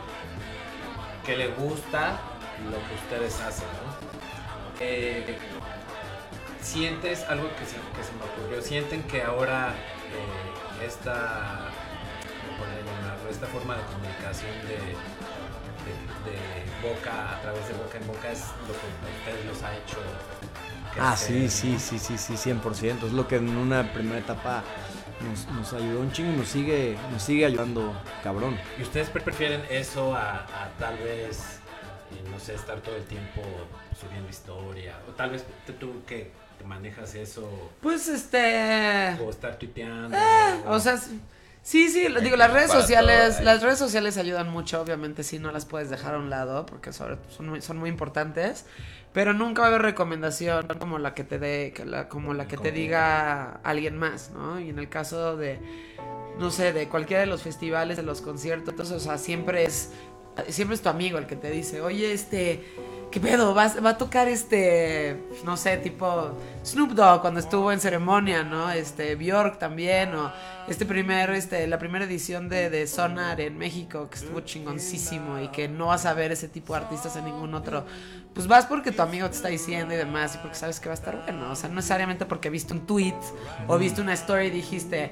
que le gusta lo que ustedes hacen, ¿no? Eh, sientes algo que se, que se me ocurrió, sienten que ahora eh, esta, esta forma de comunicación de, de, de boca a través de boca en boca es lo que ustedes los ha hecho Ah, sí, sí, sí, sí, sí, 100%. Es lo que en una primera etapa nos, nos ayudó un chingo y nos sigue, nos sigue ayudando, cabrón. ¿Y ustedes pre- prefieren eso a, a tal vez, eh, no sé, estar todo el tiempo subiendo historia? O tal vez tú, que te manejas eso, Pues este. o estar tuiteando. O sea, sí, sí, digo, las redes sociales, las redes sociales ayudan mucho, obviamente sí no las puedes dejar a un lado porque sobre- son, muy, son muy importantes, pero nunca va a haber recomendación como la que te dé, como la que te diga alguien más, ¿no? Y en el caso de, no sé, de cualquiera de los festivales, de los conciertos, o sea, siempre es, siempre es tu amigo el que te dice, oye, este, ¿qué pedo? Va, va a tocar este, no sé, tipo Snoop Dogg cuando estuvo en ceremonia, ¿no? Este, Bjork también, o este primer, este, la primera edición de, de Sonar en México, que estuvo chingoncísimo y que no vas a ver ese tipo de artistas en ningún otro. Pues vas porque tu amigo te está diciendo y demás, y porque sabes que va a estar bueno. O sea, no necesariamente porque viste un tweet o viste una story y dijiste,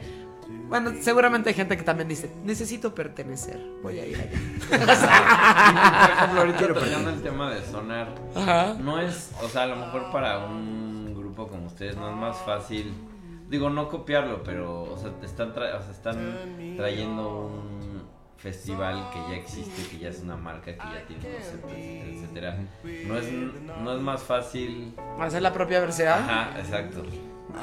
bueno, seguramente hay gente que también dice, necesito pertenecer, voy a ir allá. Por ejemplo, ahorita tocando el tema de sonar, Ajá. no es, o sea, a lo mejor para un grupo como ustedes no es más fácil, digo, no copiarlo, pero, o sea, te están, tra- o sea, están trayendo un festival que ya existe, que ya es una marca, que ya tiene concepto, etcétera, etcétera. No es, no es más fácil. Hacer la propia versión. Ajá, exacto.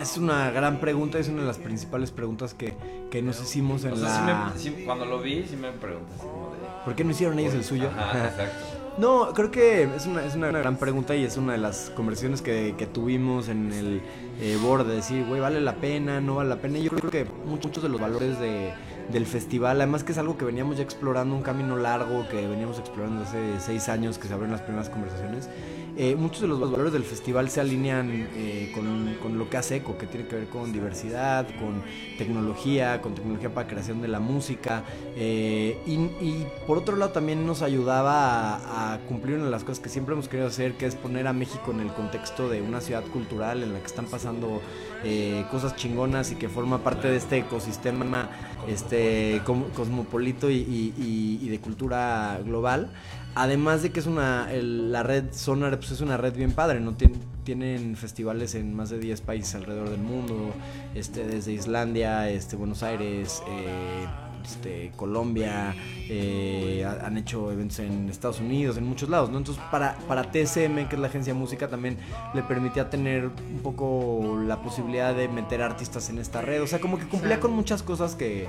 Es una gran pregunta, es una de las principales preguntas que, que nos hicimos en O sea, la... sí me- sí, cuando lo vi, sí me pregunté así como de. ¿Por qué no hicieron ellos el suyo? Ajá, exacto. No, creo que es una, es una gran pregunta y es una de las conversaciones que, que tuvimos en el eh, board de decir, güey, vale la pena, no vale la pena. Y yo creo que muchos, muchos de los valores de, del festival, además que es algo que veníamos ya explorando, un camino largo que veníamos explorando hace seis años que se abrieron las primeras conversaciones. Eh, muchos de los valores del festival se alinean eh, con, lo que hace ECO, que tiene que ver con diversidad, con tecnología, con tecnología para creación de la música. eh, y, por otro lado también nos ayudaba a, cumplir una de las cosas que siempre hemos querido hacer, que es poner a México en el contexto de una ciudad cultural en la que están pasando eh, cosas chingonas y que forma parte de este ecosistema este cosmopolito y de cultura global. Además de que es una el- la red Sonar pues es una red bien padre, no Tien- tienen festivales en más de 10 países alrededor del mundo, este desde Islandia, este Buenos Aires, eh, este, Colombia, eh, ha- han hecho eventos en Estados Unidos, en muchos lados, ¿no? Entonces para, para TSM, que es la agencia de música, también le permitía tener un poco la posibilidad de meter artistas en esta red, o sea, como que cumplía con muchas cosas que,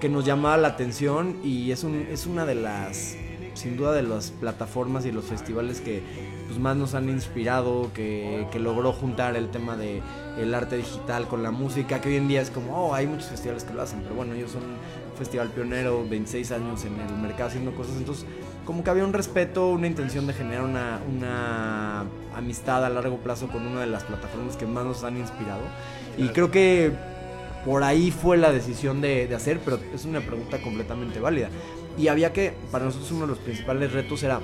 que nos llamaba la atención y es, un, es una de las, sin duda, de las plataformas y los festivales que pues, más nos han inspirado, que, que logró juntar el tema de el arte digital con la música, que hoy en día es como, oh, hay muchos festivales que lo hacen, pero bueno, ellos son un festival pionero, 26 años en el mercado haciendo cosas, entonces como que había un respeto, una intención de generar una, una amistad a largo plazo con una de las plataformas que más nos han inspirado. Y creo que por ahí fue la decisión de, de hacer, pero es una pregunta completamente válida. Y había que, para nosotros uno de los principales retos era,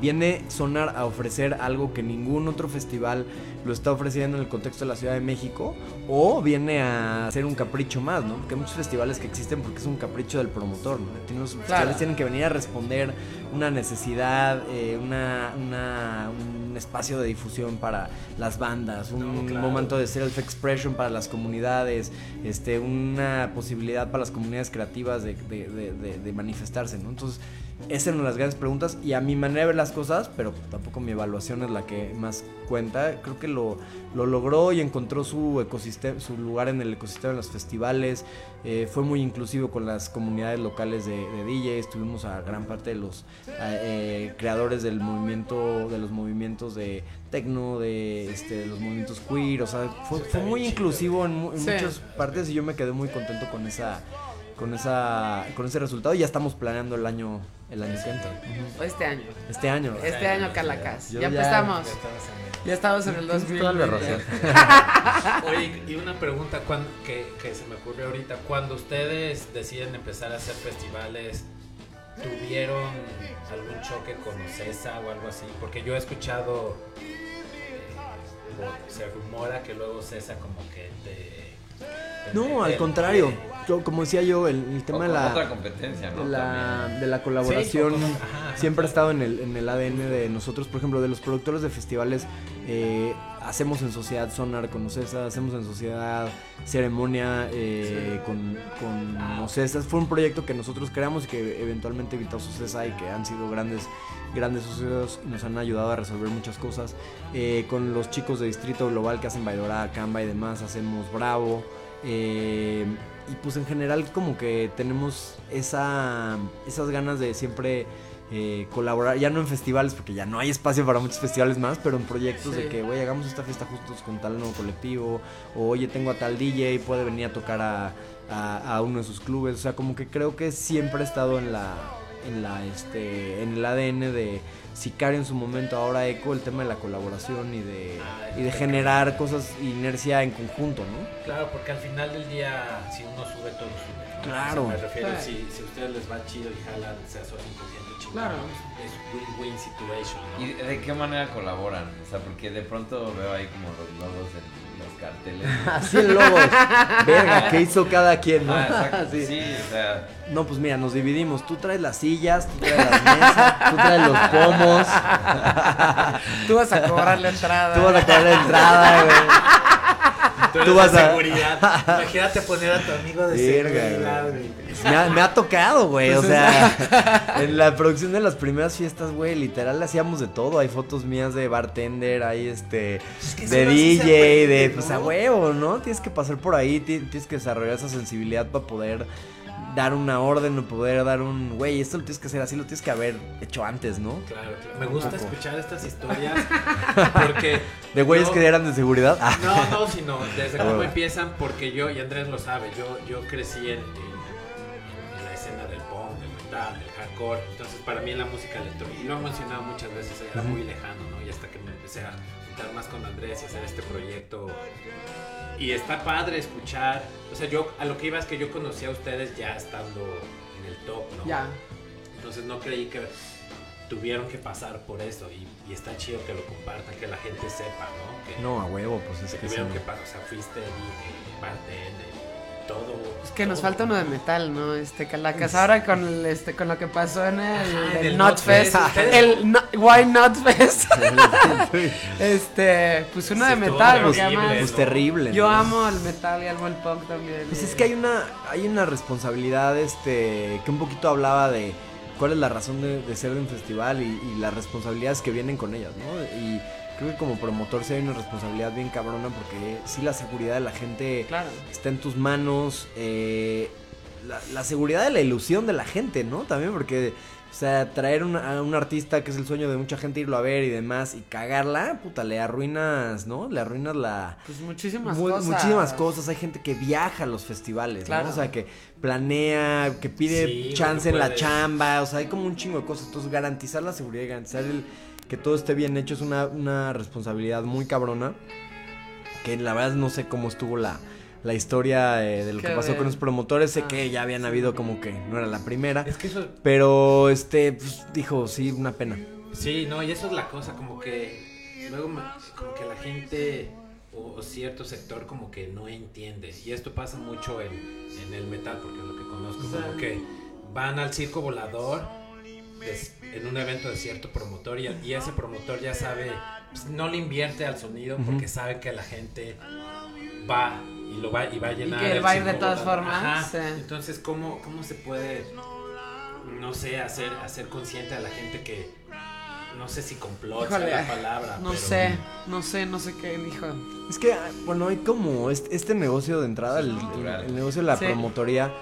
viene Sonar a ofrecer algo que ningún otro festival lo está ofreciendo en el contexto de la Ciudad de México, o viene a hacer un capricho más, ¿no? Porque hay muchos festivales que existen porque es un capricho del promotor, ¿no? Tiene- Los festivales tienen que venir a responder una necesidad, eh, una, una- un espacio de difusión para las bandas, un momento de self-expression para las comunidades, este, una posibilidad para las comunidades creativas de, de- de- de- de manifestarse, ¿no? Entonces, esa es una de las grandes preguntas y a mi manera de ver las cosas, pero tampoco mi evaluación es la que más cuenta. Creo que lo, lo logró y encontró su ecosistema, su lugar en el ecosistema de los festivales. Eh, fue muy inclusivo con las comunidades locales de, de DJs. Tuvimos a gran parte de los eh, eh, creadores del movimiento, de los movimientos de tecno, de, este, de los movimientos queer. O sea, fue, fue muy inclusivo en, mu- en Sí. muchas partes y yo me quedé muy contento con esa con esa con ese resultado y ya estamos planeando el año el año que entra. Ujú. Este año. Este año. Este año, Calacas. Yo Ya ya- empezamos. Ya estamos en el Tienes 2020. toda la razón. Oye, y una pregunta que, que se me ocurrió ahorita. Cuando ustedes deciden empezar a hacer festivales, ¿tuvieron algún choque con Ocesa o algo así? Porque yo he escuchado, eh, se rumora que luego Ocesa como que te... No, al mete- contrario. Yo, como decía yo, el, el tema de la otra competencia, ¿no? de la, También. de la colaboración Sí, ajá, siempre ha estado en el, en el ADN de nosotros. Por ejemplo, de los productores de festivales, eh, hacemos en sociedad Sonar con Ocesa, hacemos en sociedad Ceremonia eh, con, con Ocesa. Fue un proyecto que nosotros creamos y que eventualmente a Ocesa y que han sido grandes grandes socios y nos han ayudado a resolver muchas cosas. Eh, con los chicos de Distrito Global que hacen Baidora, Canva y demás, hacemos Bravo. Eh, y pues en general como que tenemos esa, esas ganas de siempre eh, colaborar, ya no en festivales, porque ya no hay espacio para muchos festivales más, pero en proyectos de que, güey, hagamos esta fiesta juntos con tal nuevo colectivo, o oye, tengo a tal DJ, puede venir a tocar a, a- a uno de sus clubes, o sea, como que creo que siempre he estado en la, en la, este, en el ADN de, Sicario en su momento, ahora Eco, el tema de la colaboración y de, Ah, y de generar cosas, inercia en conjunto, ¿no? Claro, porque al final del día, si uno sube, todo sube. ¿no? Claro. Me refiero, Claro. si, si a ustedes les va chido y jalan, se asocian con gente chingona, Claro. Es win-win situation, ¿no? ¿Y de qué manera colaboran? O sea, porque de pronto veo ahí como los logos en los carteles. Así el logo. Verga, ¿qué hizo cada quien, no? Ah. Sí. Sí, o sea, No, pues mira, nos dividimos. Tú traes las sillas, tú traes las mesas, tú traes los pomos, Tú vas a cobrar la entrada. tú vas a cobrar la entrada, güey. Tú, eres Tú vas de a- seguridad. Imagínate poner a tu amigo de Verga, seguridad, güey. Me ha, me ha tocado, güey. O Pues sea, en la producción de las primeras fiestas, güey, literal hacíamos de todo. Hay fotos mías de bartender, hay este. que de DJ, de. Pues a huevo, ¿no? Tienes que pasar por ahí, ti- tienes que desarrollar esa sensibilidad para poder dar una orden o poder dar un. Güey, esto lo tienes que hacer así, lo tienes que haber hecho antes, ¿no? Claro, claro. Me gusta poco. escuchar estas historias porque... De güeyes que eran de seguridad. Ah. No, no, sino desde cómo huevo. empiezan, porque yo, y Andrés lo sabe, yo, yo crecí en, en- en la escena del punk, del metal, del hardcore, entonces para mí la música electrónica, y lo he mencionado muchas veces, era muy lejano, ¿no? Y hasta que me empecé a juntar más con Andrés y hacer este proyecto, y está padre escuchar, o sea, yo a lo que iba es que yo conocí a ustedes ya estando en el top, ¿no? Ya. Entonces no creí que tuvieron que pasar por eso, y, y está chido que lo compartan, que la gente sepa, ¿no? Que, No, a huevo, pues es que que sí. tuvieron que pasar, o sea, fuiste DJ, bartender, todo. Es que nos falta uno de metal, ¿no? Este Calacas. Ahora con el, este con lo que pasó en el, Ajá, el Notfest, ustedes- el no, Why Notfest. este, pues uno Sí, de metal, porque además Pues ¿no? terrible. yo ¿no? amo el metal y amo el punk también. Pues y- es que hay una, hay una responsabilidad, este, que un poquito hablaba de cuál es la razón de, de ser de un festival y, y las responsabilidades que vienen con ellas, ¿no? Y creo que como promotor sí hay una responsabilidad bien cabrona porque sí la seguridad de la gente Claro. está en tus manos, eh, la, la seguridad de la ilusión de la gente, ¿no? También porque, o sea, traer un- a un artista que es el sueño de mucha gente irlo a ver y demás y cagarla, puta, le arruinas, ¿no? Le arruinas la... Pues muchísimas Mu- cosas. Muchísimas cosas. Hay gente que viaja a los festivales, Claro. ¿no? O sea, que planea, que pide Sí, chance en la chamba. O sea, hay como un chingo de cosas. Entonces, garantizar la seguridad y garantizar el, que todo esté bien hecho es una, una responsabilidad muy cabrona. Que la verdad no sé cómo estuvo la, la historia eh, de lo Qué que pasó bien. con los promotores. Sé Ah, que ya habían habido como que no era la primera. Es que eso, Pero, este, pues, dijo, sí, una pena. sí, no, y eso es la cosa, como que luego me- como que la gente o, o cierto sector como que no entiende. Y esto pasa mucho en, en el metal, porque es lo que conozco, como que van al circo volador en un evento de cierto promotor y, y ese promotor ya sabe, pues, no le invierte al sonido porque sabe que la gente va y lo va y va a llenar que el va a ir de todas formas, Ajá. sí. Entonces, ¿cómo, ¿cómo se puede, no sé, hacer, hacer consciente a la gente que, no sé si complot sea Híjole, la palabra, No pero- sé, no sé, no sé qué dijo. Es que, ah, bueno, hay como este, este negocio de entrada, el, el- Cultural. el negocio de la Sí. promotoría,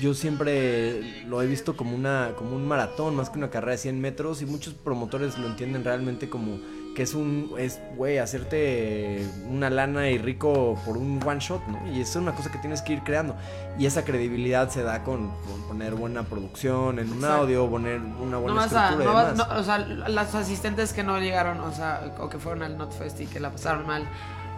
yo siempre lo he visto como una como un maratón, más que una carrera de 100 metros, y muchos promotores lo entienden realmente como que es un, es, güey, hacerte una lana y rico por un one shot, ¿no? Y es una cosa que tienes que ir creando. Y esa credibilidad se da con, con poner buena producción en un Exacto. audio, poner una No buena a, estructura y no demás. no, o sea, las asistentes que no llegaron, o sea, o que fueron al Notfest y que la pasaron mal,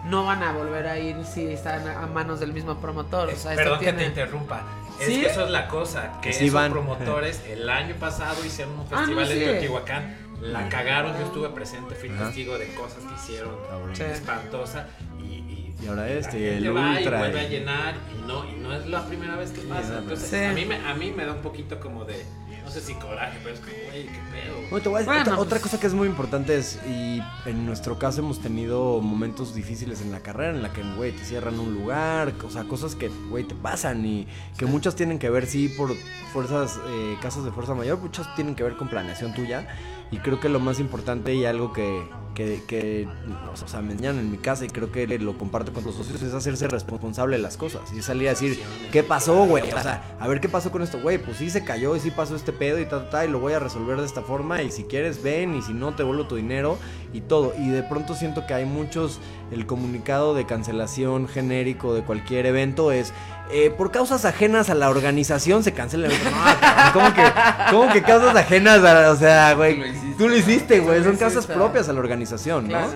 no van a volver a ir si están a manos del mismo promotor. O sea, esto Perdón que te interrumpa. Es ¿Sí? que eso es la cosa, que Sí esos van. promotores el año pasado hicieron un Ah, no, festival sí. en Teotihuacán, la cagaron, yo estuve presente, fui Ajá. testigo de cosas que hicieron. Sí. espantosa y, y, Y ahora este, gente el va ultra y vuelve y- a llenar y no, y no es la primera vez que pasa. Entonces, Sí. a, mí me, a mí me da un poquito como de, no sé si coraje, pero es como, güey, qué pedo. Bueno, te voy a decir, Bueno, otra, pues- otra cosa que es muy importante es, y en nuestro caso hemos tenido momentos difíciles en la carrera en la que, güey, te cierran un lugar, o sea, cosas que, güey, te pasan y que muchas tienen que ver, sí, por fuerzas, eh, casos de fuerza mayor, muchas tienen que ver con planeación tuya. Y creo que lo más importante y algo que, o sea, me enseñan en mi casa y creo que lo comparto con los socios es hacerse responsable de las cosas y salir a decir, ¿qué pasó, güey? O sea, a ver qué pasó con esto, güey, pues sí se cayó y sí pasó este pedo y ta, ta, ta, y lo voy a resolver de esta forma y si quieres ven y si no te vuelvo tu dinero y todo. Y de pronto siento que hay muchos, el comunicado de cancelación genérico de cualquier evento es, eh, por causas ajenas a la organización se cancela el evento. No, cabrón, ¿cómo que, cómo que causas ajenas a, o sea, güey, Tú lo hiciste. güey, son causas propias a la organización, ¿no? Claro.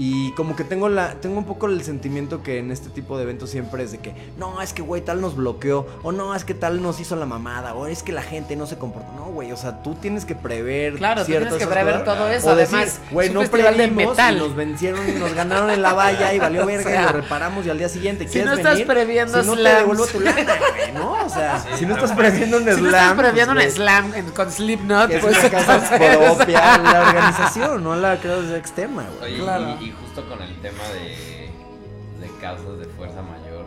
Y como que tengo la tengo un poco el sentimiento que en este tipo de eventos siempre es de que no, es que güey tal nos bloqueó o no, es que tal nos hizo la mamada o es que la gente no se comportó. No, güey, o sea, tú tienes que prever Claro, tú tienes que prever todo eso. O decir, Además, güey, es un no previmos metal. y nos vencieron y nos ganaron en la valla y valió verga O sea, y lo reparamos y al día siguiente si ¿quieres no estás venir? previendo si no te devuelvo tu lana, güey, ¿no? O sea, Sí, si no estás bueno. previendo un Si slam, no estás previendo pues, un güey, slam en- con Slipknot, es pues una entonces- propia a la organización, no la causa externa, güey. Oye, Claro. y, y justo con el tema de, de causas de fuerza mayor,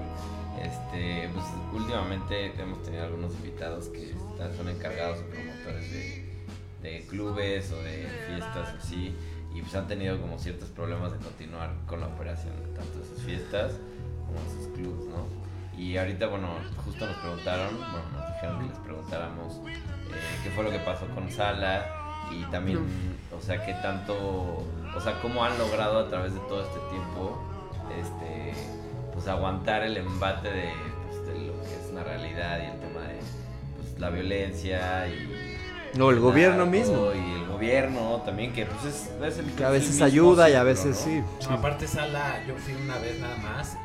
este, pues últimamente hemos tenido algunos invitados que están- son encargados o promotores de, de clubes o de fiestas así, y pues han tenido como ciertos problemas de continuar con la operación, tanto de sus fiestas como de sus clubes, ¿no? Y ahorita, bueno, justo nos preguntaron, bueno, nos dijeron que les preguntáramos eh, qué fue lo que pasó con Sala y también, o sea, qué tanto, o sea, cómo han logrado a través de todo este tiempo, este, pues aguantar el embate de, pues, de lo que es una realidad y el tema de pues, la violencia y No, el gobierno mismo. y el gobierno también que pues es, es el, Que a veces mismo ayuda y a veces ¿no? sí. No, aparte Sala, yo fui una vez nada más y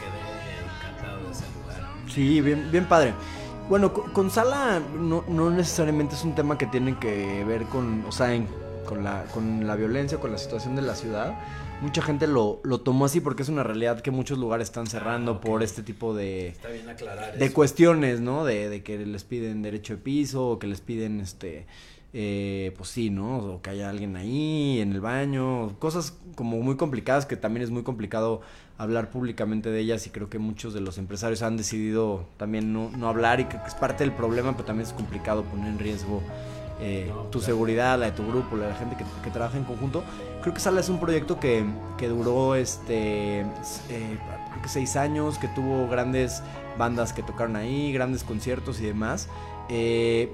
quedé encantado de ese lugar. Sí, bien, bien padre. Bueno, con, con Sala no, no necesariamente es un tema que tiene que ver con, o sea, en- con, la, con la violencia, con la situación de la ciudad. Mucha gente lo, lo tomó así porque es una realidad que muchos lugares están cerrando Ah, por este tipo de, Está bien aclarar de eso. cuestiones, ¿no? De, de que les piden derecho de piso o que les piden, este, eh, pues sí, ¿no? O que haya alguien ahí en el baño, cosas como muy complicadas que también es muy complicado hablar públicamente de ellas y creo que muchos de los empresarios han decidido también no, no hablar y que es parte del problema, pero también es complicado poner en riesgo eh, No, tu claro. seguridad, la de tu grupo, la de la gente que, que trabaja en conjunto. Creo que Sala es un proyecto que, que duró este eh, creo que seis años, que tuvo grandes bandas que tocaron ahí, grandes conciertos y demás. Eh,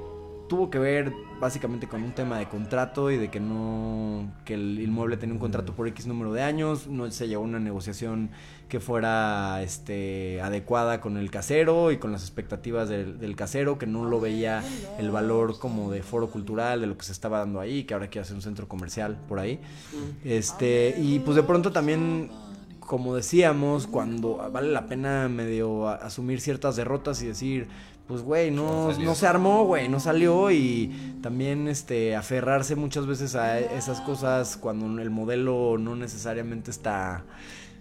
tuvo que ver básicamente con un tema de contrato y de que no que el inmueble tenía un contrato por X número de años, no se llegó a una negociación que fuera este adecuada con el casero y con las expectativas del, del casero, que no lo veía el valor como de foro cultural, de lo que se estaba dando ahí, que ahora quiere hacer un centro comercial por ahí. Este, y pues de pronto también como decíamos, cuando vale la pena medio asumir ciertas derrotas y decir, pues güey, no, No no se armó, güey, no salió y también este aferrarse muchas veces a esas cosas cuando el modelo no necesariamente está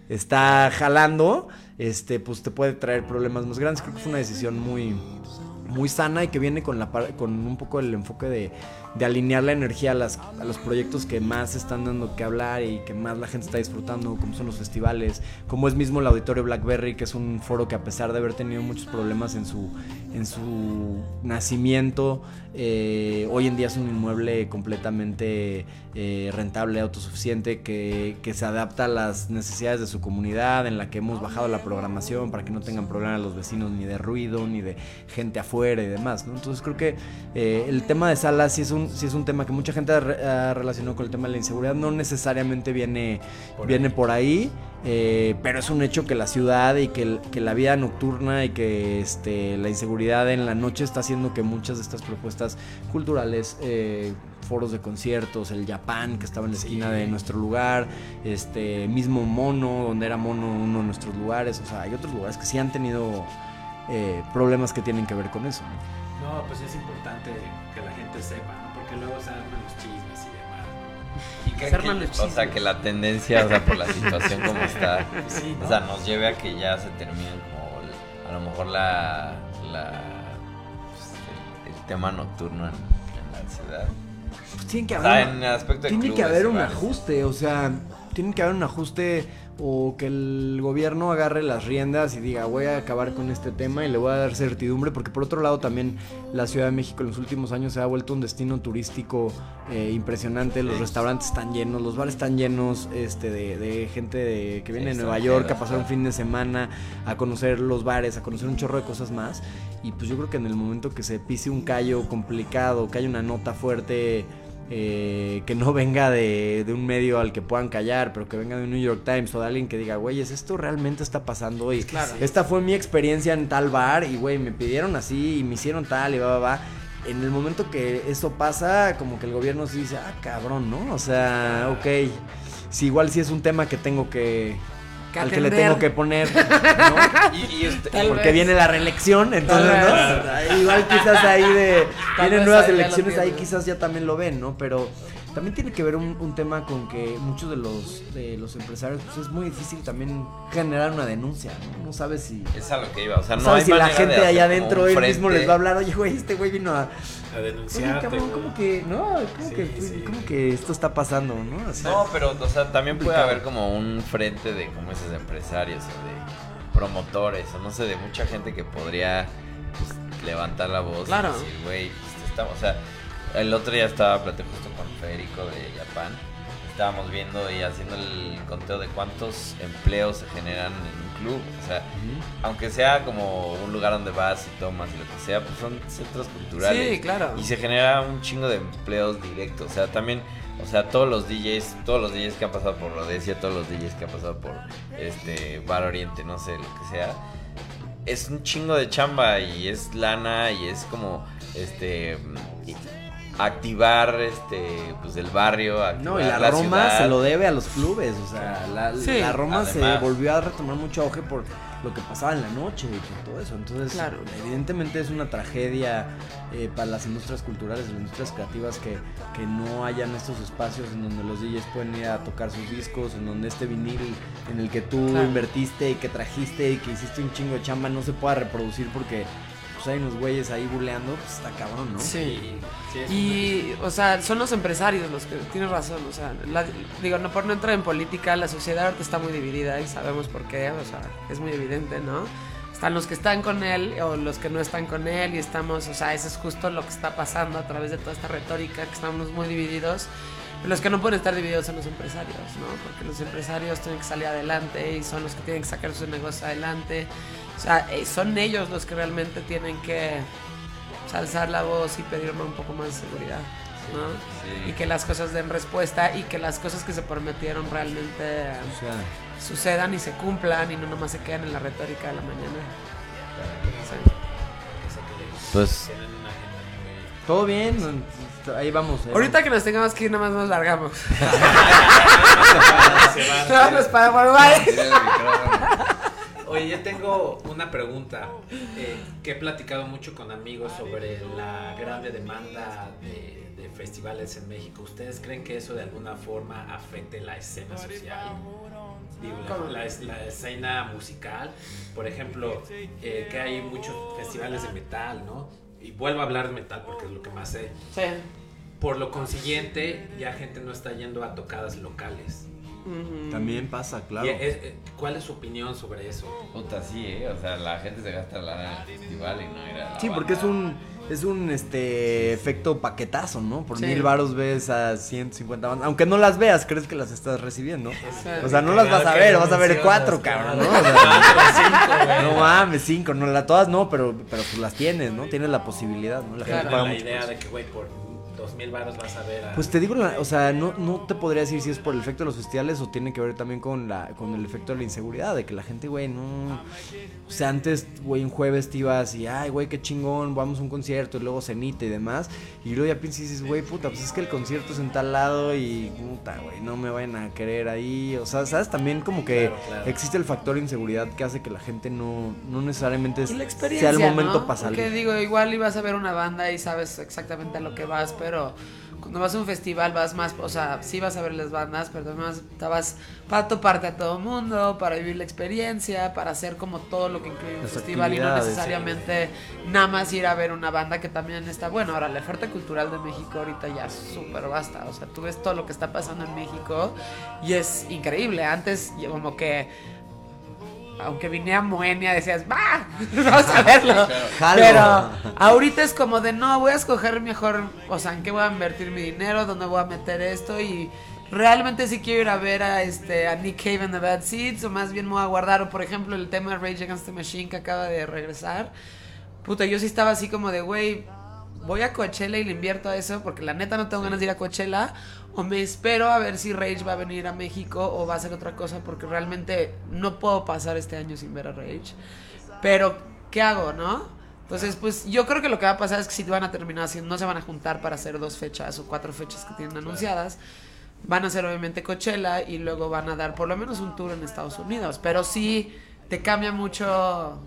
está jalando, este pues te puede traer problemas más grandes. Creo que fue una decisión muy muy sana y que viene con la con un poco el enfoque de, alinear la energía a, las, los proyectos que más están dando que hablar y que más la gente está disfrutando, como son los festivales, como es mismo el Auditorio Blackberry, que es un foro que a pesar de haber tenido muchos problemas en su, en su nacimiento, eh, hoy en día es un inmueble completamente eh, rentable, autosuficiente, que, que se adapta a las necesidades de su comunidad, en la que hemos bajado la programación para que no tengan problemas los vecinos ni de ruido, ni de gente afuera y demás, ¿no? Entonces creo que eh, el tema de salas sí es un, sí es un tema que mucha gente ha, re- ha relacionado con el tema de la inseguridad, no necesariamente viene Por viene ahí. por ahí, eh, pero es un hecho que la ciudad y que, el- que la vida nocturna y que este, la inseguridad en la noche está haciendo que muchas de estas propuestas culturales, eh, foros de conciertos, el Japan que estaba en la esquina de nuestro lugar, este mismo Mono, donde era Mono uno de nuestros lugares, o sea, hay otros lugares que sí han tenido eh, problemas que tienen que ver con eso. ¿no? No, pues es importante que la gente sepa, ¿no? Porque luego se arman los chismes y demás. ¿no? Y que, Se arman que- los o sea, que la tendencia, o sea, por la situación como está, Sí, ¿no? o sea, nos lleve a que ya se termine como el- a lo mejor la, la pues, el, el tema nocturno en, en la ciudad. Pues tienen que O haber sea, una- en el aspecto de tiene que clubes haber y un ajuste, o sea, tiene que haber un ajuste o que el gobierno agarre las riendas y diga voy a acabar con este tema y le voy a dar certidumbre porque por otro lado también la Ciudad de México en los últimos años se ha vuelto un destino turístico eh, impresionante, los restaurantes están llenos, los bares están llenos este, de, de gente de- que viene de Nueva York a pasar un fin de semana, a conocer los bares, a conocer un chorro de cosas más. Y pues yo creo que en el momento que se pise un callo complicado, que haya una nota fuerte eh, que no venga de, de un medio al que puedan callar, pero que venga de un New York Times o de alguien que diga, güey, esto realmente está pasando y Claro. esta fue mi experiencia en tal bar y, güey, me pidieron así y me hicieron tal y va, va, va. En el momento que eso pasa, como que el gobierno sí dice, ah, cabrón, ¿no? O sea, ok, si igual sí es un tema que tengo que... Que al que le tengo que poner, ¿no? Y, y usted- Tal Porque vez. viene la reelección, entonces, ¿no? Igual quizás ahí de... Tal Vienen nuevas elecciones, ahí quizás ya también lo ven, ¿no? Pero también tiene que ver un, un tema con que muchos de los, de los empresarios, pues es muy difícil también generar una denuncia, ¿no? No sabes si... Es a lo que iba, o sea, No no sabes hay si la de gente allá adentro él mismo les va a hablar, oye, güey, este güey vino a... A Oye, denunciarte. cabrón, como que, no, como Sí, que, sí. como que esto está pasando, ¿no? No, pero, o sea, también puede haber como un frente de, como esos empresarios o de promotores, o no sé, de mucha gente que podría pues, levantar la voz Claro. y decir, güey, pues, estamos, o sea, el otro día estaba platicando justo con Federico de Japón, estábamos viendo y haciendo el conteo de cuántos empleos se generan en un club, o sea, aunque sea como un lugar donde vas y tomas y lo que sea, pues son centros culturales. Sí, claro. Y se genera un chingo de empleos directos. O sea, también, o sea, todos los DJs, todos los DJs que han pasado por Rodesia, todos los DJs que han pasado por este Bar Oriente, no sé, lo que sea. Es un chingo de chamba y es lana y es como este y- activar este pues el barrio, activar No, y la, la Roma ciudad. se lo debe a los clubes, o sea, la, Sí. la Roma se volvió a retomar mucho auge por lo que pasaba en la noche y por todo eso. Entonces, Claro. evidentemente es una tragedia eh, para las industrias culturales, las industrias creativas que, que no hayan estos espacios en donde los DJs pueden ir a tocar sus discos, en donde este vinil en el que tú Claro. invertiste y que trajiste y que hiciste un chingo de chamba no se pueda reproducir porque pues hay unos güeyes ahí buleando, pues está cabrón, ¿no? Sí. Sí, Y, o sea, son los empresarios los que tienes razón, o sea, la- digo, no por no entrar en política, la sociedad ahorita está muy dividida y sabemos por qué, o sea, es muy evidente, ¿no? Están los que están con él o los que no están con él y estamos, o sea, eso es justo lo que está pasando a través de toda esta retórica, que estamos muy divididos. Los que no pueden estar divididos son los empresarios, ¿no? Porque los empresarios tienen que salir adelante y son los que tienen que sacar sus negocios adelante. O sea, eh, son ellos los que realmente tienen que alzar la voz y pedir un poco más de seguridad, ¿no? Sí. Y que las cosas den respuesta y que las cosas que se prometieron realmente O sea, sucedan y se cumplan y no nomás se quedan en la retórica de la mañana. Sí. Pues todo bien, ahí vamos. Ahorita que nos tengamos que ir, nada más nos largamos. Se van. Vámonos para Paraguay. Oye, yo tengo una pregunta eh, que he platicado mucho con amigos sobre la grande demanda de, de festivales en México. ¿Ustedes creen que eso de alguna forma afecte la escena social? Digo, ¿Cómo? la, la- la escena musical. Por ejemplo, eh, que hay muchos festivales de metal, ¿no? Y vuelvo a hablar de metal porque es lo que más sé. Sí. Por lo consiguiente, ya gente no está yendo a tocadas locales. También pasa, claro. Eh, ¿Cuál es su opinión sobre eso? puta sí, eh, o sea, la gente se gasta la en el festival y no ir a la Sí, porque es un es un este efecto paquetazo, ¿no? Por Sí. mil varos ves a 150 bandas, aunque no las veas, crees que las estás recibiendo. O sea, no las vas a ver, vas a ver cuatro, cabrón, ¿no? O sea, no mames, cinco, no, la, todas no, pero, pero pues las tienes, ¿no? Tienes la posibilidad, ¿no? La gente paga la mucho idea por de que, güey, por dos mil baros vas a ver a... Pues te digo, la- o sea, no, no te podría decir si es por el efecto de los festivales o tiene que ver también con la con el efecto de la inseguridad, de que la gente, güey, no... O sea, antes, güey, un jueves te ibas y, ay, güey, qué chingón, vamos a un concierto y luego cenita y demás. Y luego ya piensas y dices, güey, puta, pues es que el concierto es en tal lado y, puta, güey, no me vayan a querer ahí. O sea, ¿sabes? También como que Claro, claro. existe el factor inseguridad que hace que la gente no, no necesariamente sea el momento ¿no? para salir. Porque digo, igual ibas a ver una banda y sabes exactamente a lo que vas, pero cuando vas a un festival vas más, o sea, sí vas a ver las bandas, pero además vas para toparte a todo mundo, para vivir la experiencia, para hacer como todo lo que incluye un Las festival y no necesariamente nada más ir a ver una banda que también está bueno. Ahora, la oferta cultural de México ahorita ya es súper vasta, o sea, tú ves todo lo que está pasando en México y es increíble. Antes como que aunque vine a Moenia, decías, ¡va! Vamos a verlo. Pero ahorita es como de, no, voy a escoger mejor, o sea, en qué voy a invertir mi dinero, dónde voy a meter esto y realmente sí quiero ir a ver a, este, a Nick Cave and the Bad Seeds o más bien me voy a guardar, o por ejemplo el tema de Rage Against the Machine que acaba de regresar. Puta, yo sí estaba así como de, güey, voy a Coachella y le invierto a eso porque la neta no tengo ganas de ir a Coachella o me espero a ver si Rage va a venir a México o va a hacer otra cosa porque realmente no puedo pasar este año sin ver a Rage. Pero, ¿qué hago, no? Entonces, pues yo creo que lo que va a pasar es que si van a terminar haciendo, no se van a juntar para hacer dos fechas o cuatro fechas que tienen anunciadas. Van a hacer obviamente Coachella y luego van a dar por lo menos un tour en Estados Unidos. Pero sí te cambia mucho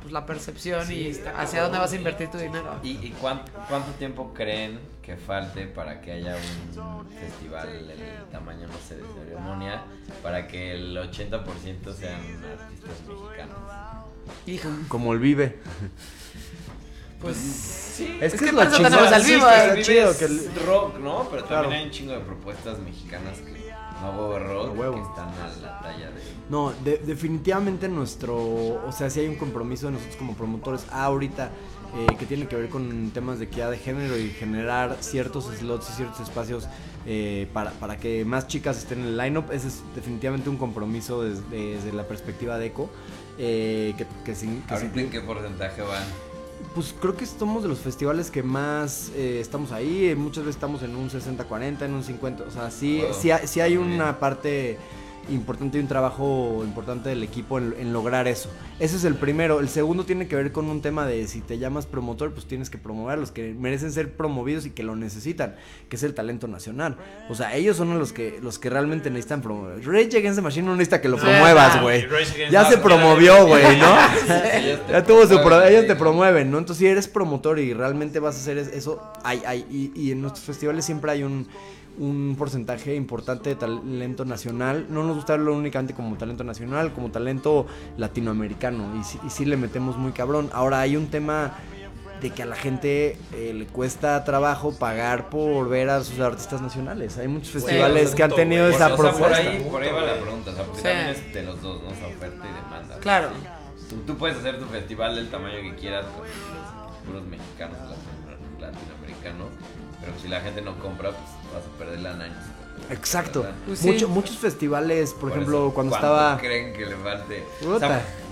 pues, la percepción y hacia dónde vas a invertir tu dinero. ¿Y, y cuánto, cuánto tiempo creen que falte para que haya un festival del tamaño, no sé, de ceremonia, para que el 80% sean artistas mexicanos? Hijo, Como el Vive. pues sí. Es, que, que es lo tenemos al sí, Vive chido es que el- rock, ¿no? Pero también Claro. hay un chingo de propuestas mexicanas que no huevo rock huevo. que están a la talla de No, de- definitivamente nuestro, o sea, sí hay un compromiso de nosotros como promotores ahorita eh, que tiene que ver con temas de equidad de género y generar ciertos slots y ciertos espacios eh, para, para que más chicas estén en el lineup. Ese es definitivamente un compromiso desde, desde la perspectiva de ECO. eh, que, que, sin- que ¿Ahorita sin- en qué porcentaje van? Pues creo que somos de los festivales que más eh, estamos ahí. Muchas veces estamos en un 60-40, en un 50. O sea, sí, Wow, sí, hay, sí hay una parte importante y un trabajo importante del equipo en, en lograr eso. Ese es el primero. El segundo tiene que ver con un tema de si te llamas promotor, pues tienes que promover a los que merecen ser promovidos y que lo necesitan, que es el talento nacional. O sea, ellos son los que los que realmente necesitan promover. Rage Against the Machine no necesita que lo promuevas, güey. Ya se promovió, güey, ¿no? Ya tuvo su pro- ellos te promueven, ¿no? Entonces, si eres promotor y realmente vas a hacer es- eso, hay, hay, y, y en nuestros festivales siempre hay un, un porcentaje importante de talento nacional. No nos gusta verlo únicamente como talento nacional, como talento latinoamericano. Y, sí- y sí le metemos muy cabrón. Ahora hay un tema de que a la gente eh, le cuesta trabajo pagar por ver a sus artistas nacionales. Hay muchos festivales es que han tenido esa O sea, por propuesta. ahí, por ahí va la pregunta, o sea, porque Sí. también es de los dos, ¿no? O sea, oferta y demanda. Claro. Tú, tú puedes hacer tu festival del tamaño que quieras con los puros mexicanos, latino- latinoamericanos, pero si la gente no compra, pues vas a perder la años. Exacto. Pues sí. Muchos festivales, por, ejemplo, cuando ¿cuánto estaba... creen que le falte?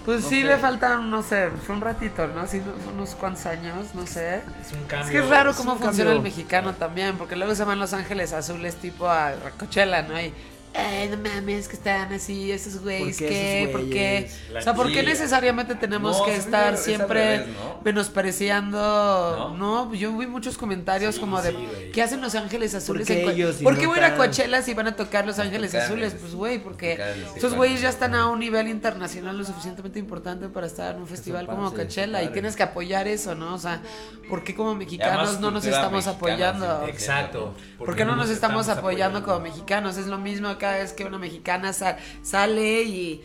Pues no sí, sé. le faltan, no sé, fue un ratito, ¿no? Sí, unos cuantos años, no sé. Es un cambio. Es que es raro es cómo un funciona cambio. el mexicano también, porque luego se van Los Ángeles Azules tipo a Coachella, ¿no? Y, ay, no mames, que están así, esos güeyes, ¿Por qué ¿qué? esos ¿Por qué? O sea, ¿por qué necesariamente tenemos No, que estar es siempre revés, ¿no? menospreciando? ¿No? No, yo vi muchos comentarios Sí, como de, sí. ¿qué hacen Los Ángeles Azules? qué ellos y ¿Por qué voy a ir a? Coachella si van a tocar Los Ángeles tocar Azules? Pues, güey, porque esos festival. güeyes ya están a un nivel internacional lo suficientemente importante para estar en un festival como Coachella y tienes que apoyar eso, ¿no? O sea, ¿por qué como mexicanos no nos estamos apoyando? Exacto. ¿Por qué no nos estamos apoyando como mexicanos? Es lo mismo cada vez que una mexicana sa- sale y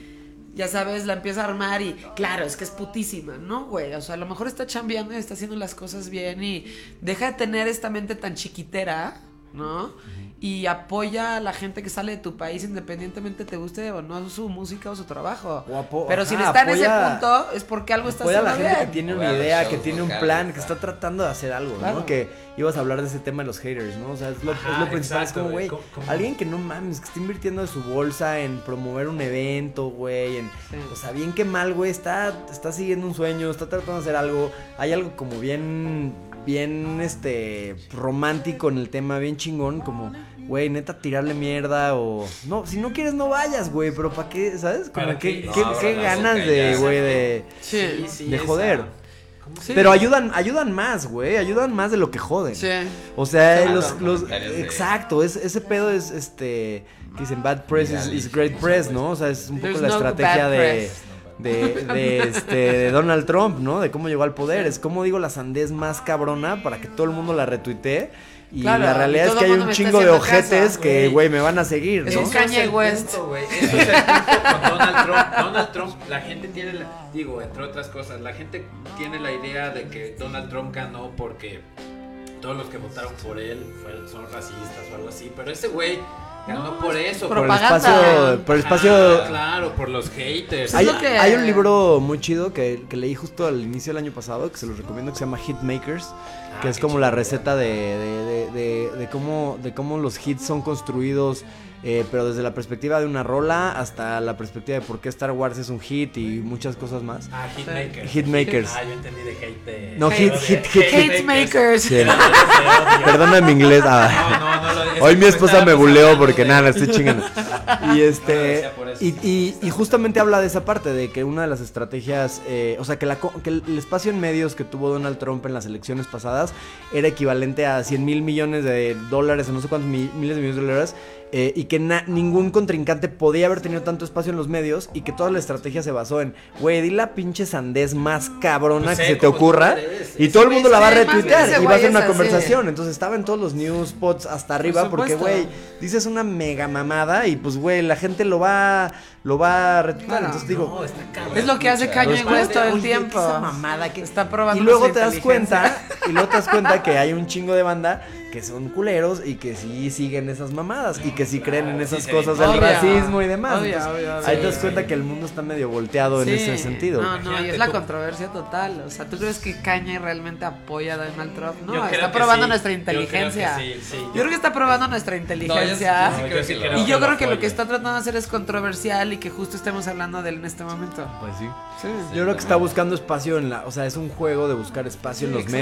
ya sabes, la empieza a armar y claro, es que es putísima, ¿no, güey? O sea, a lo mejor está chambeando y está haciendo las cosas bien y deja de tener esta mente tan chiquitera, ¿no? Y apoya a la gente que sale de tu país independientemente te guste o no su música o su trabajo. O Pero si ajá, está en ese punto es porque algo está Apoya a la haciendo gente que tiene una idea, shows que tiene un plan, que está tratando de hacer algo, Claro. ¿no? Que ibas a hablar de ese tema de los haters, ¿no? O sea, es lo, Ajá, es lo principal. exacto, es como, güey, alguien que no mames, que está invirtiendo de su bolsa en promover un evento, güey. En, Sí. O sea, bien que mal, güey, está, está siguiendo un sueño, está tratando de hacer algo. Hay algo como bien, bien, este, romántico en el tema, bien chingón, como, güey, neta, tirarle mierda o... No, si no quieres, no vayas, güey, pero ¿para qué, sabes? Como, ¿Para ¿qué, qué? qué- No, qué ahora la ganas de, güey, de... Sí. de joder. Sí. Pero ayudan, ayudan más, güey. Ayudan más de lo que joden. Sí. O sea, Claro, los, los- de- exacto, es- ese pedo es este que dicen bad press is, is great press, ¿no? O sea, es un poco There's la no estrategia bad de, press. De, de, este, de Donald Trump, ¿no? De cómo llegó al poder. Es como digo la sandez más cabrona para que todo el mundo la retuitee. Y Claro, la realidad y es que hay un chingo de ojetes que, güey. me van a seguir, Es ¿no? Eso es Kanye West. punto, güey. Eso es el punto con Donald Trump. Donald Trump, la gente tiene, la, digo, entre otras cosas, la gente tiene la idea de que Donald Trump ganó porque todos los que votaron por él fueron- son racistas o algo así, pero ese güey ganó por eso. Por el espacio, por el espacio Ah, claro, por los haters. Hay, que- un libro muy chido que, que leí justo al inicio del año pasado, que se los recomiendo, que se llama Hitmakers, que Ah, es qué como la receta de, de- de- de, de cómo, de cómo los hits son construidos eh, pero desde la perspectiva de una rola hasta la perspectiva de por qué Star Wars es un hit y muchas cosas más. Ah, Hitmakers. Hitmakers. Ah, yo entendí de hate de... No, hit- de- hit- hit- Hate makers. Sí. Perdona mi inglés. ah. No, no, no, Hoy mi esposa me buleó porque de- nada, estoy chingando. Y este decía por eso. y, y- y justamente habla de esa parte de que una de las estrategias, eh, o sea, que, la, co- que el el espacio en medios que tuvo Donald Trump en las elecciones pasadas era equivalente a 100 mil millones de dólares, o no sé cuántos mi- miles de millones de dólares, eh, y que na- ningún contrincante podía haber tenido tanto espacio en los medios y que toda la estrategia se basó en, güey, di la pinche sandez más cabrona Pues que sé se te ocurra eres. y todo el mundo la va a retuitear y va a ser una así. conversación. Entonces estaba en todos los news spots hasta arriba porque, güey, dices una mega mamada y pues, güey, la gente lo va, lo va a retuitear. Entonces digo, No, está cabrón. Es lo que hace Kanye West todo el oye, tiempo. esa mamada que- está probando y luego te das cuenta, y luego te das cuenta que hay un chingo de banda que son culeros y que sí siguen esas mamadas y que sí creen en esas cosas del racismo y demás. Obvio, Entonces, obvio, obvio. ahí te das cuenta sí. que el mundo está medio volteado en ese sentido. No, no, y es la tú. controversia total. O sea, ¿tú crees que Kanye realmente apoya a Donald Trump? No, Yo está probando sí. nuestra Yo creo que inteligencia. sí, sí. Yo creo que está probando nuestra inteligencia. No, yo sí creo y yo creo que lo que está tratando de hacer es controversial y que justo estemos hablando de él en este momento. Pues sí. Sí. Yo creo que está buscando espacio en la, o sea, es un juego de buscar espacio en los exacto.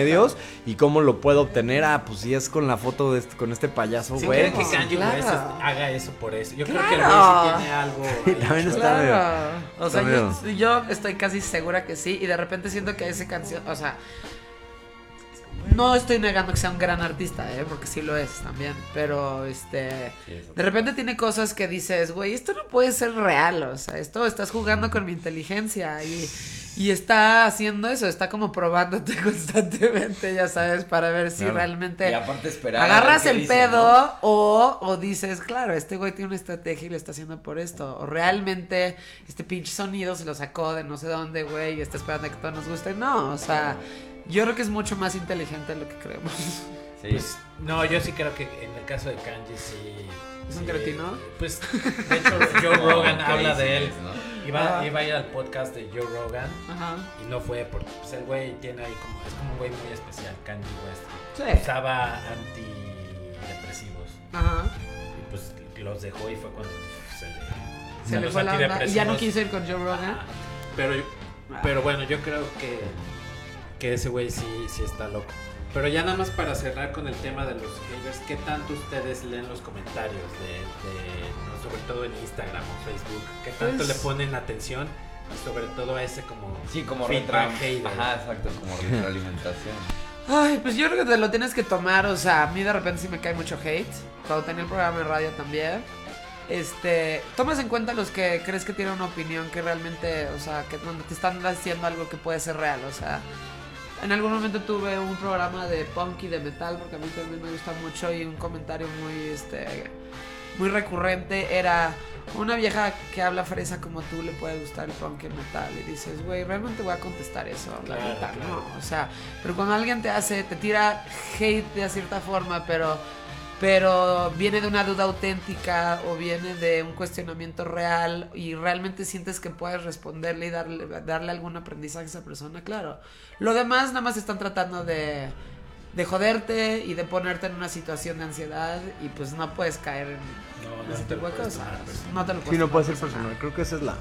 Y cómo lo puedo obtener. Ah, pues si es con la foto de este, con este payaso, Sí, güey. creen que pues, Kanye claro. West haga eso por eso. Yo creo que el güey sí tiene algo. También está medio- Claro. O sea, está yo, yo estoy casi segura que sí. Y de repente siento que esa canción. O sea. No estoy negando que sea un gran artista, ¿eh? Porque sí lo es también. Pero, este. Sí. De repente tiene cosas que dices, güey, esto no puede ser real. O sea, esto estás jugando con mi inteligencia. Y, y está haciendo eso. Está como probándote constantemente, ya sabes, para ver si Claro. realmente. Y aparte esperar. Agarras el dice, pedo ¿no? o, o dices, claro, este güey tiene una estrategia y lo está haciendo por esto. O realmente este pinche sonido se lo sacó de no sé dónde, güey, y está esperando a que todo nos guste. No, o sea, yo creo que es mucho más inteligente de lo que creemos. Sí. Pues, no, yo sí creo que en el caso de Kanye sí. ¿Es un sí, cretino? Pues, de hecho, Joe Rogan habla de él. Iba, iba a ir al podcast de Joe Rogan Ajá. y no fue porque pues, el güey tiene ahí como. Es como un güey muy especial, Kanye West. Sí. Usaba antidepresivos Ajá. y pues los dejó y fue cuando se le. Se le fue la onda. Y ya no quiso ir con Joe Rogan. Ajá. Pero, pero bueno, yo creo que, que ese güey sí, sí está loco. Pero ya nada más para cerrar con el tema de los haters, ¿qué tanto ustedes leen los comentarios de, de- no, sobre todo en Instagram o Facebook? ¿Qué tanto Pues- le ponen atención? Y sobre todo a ese como Sí, como feedback retro... Ajá, exacto, como retroalimentación. Ay, pues yo creo que te lo tienes que tomar, o sea, a mí de repente sí me cae mucho hate. Cuando tenía el programa de radio también. Este, tomas en cuenta los que crees que tienen una opinión que realmente, o sea, que te están haciendo algo que puede ser real, o sea. En algún momento tuve un programa de punk y de metal, porque a mí también me gusta mucho, y un comentario muy, este, muy recurrente era una vieja que habla fresa como tú le puede gustar el punk y el metal y dices, güey, realmente voy a contestar eso, la Claro, neta, claro. no, o sea, pero cuando alguien te hace, te tira hate de cierta forma, pero pero viene de una duda auténtica o viene de un cuestionamiento real y realmente sientes que puedes responderle y darle, darle algún aprendizaje a esa persona, claro. Lo demás nada más están tratando de, de joderte y de ponerte en una situación de ansiedad y pues no puedes caer en No, no ese te tipo de cosas. personal. No te lo Sí, puedes no tomar puede ser personal. Creo que esa es la.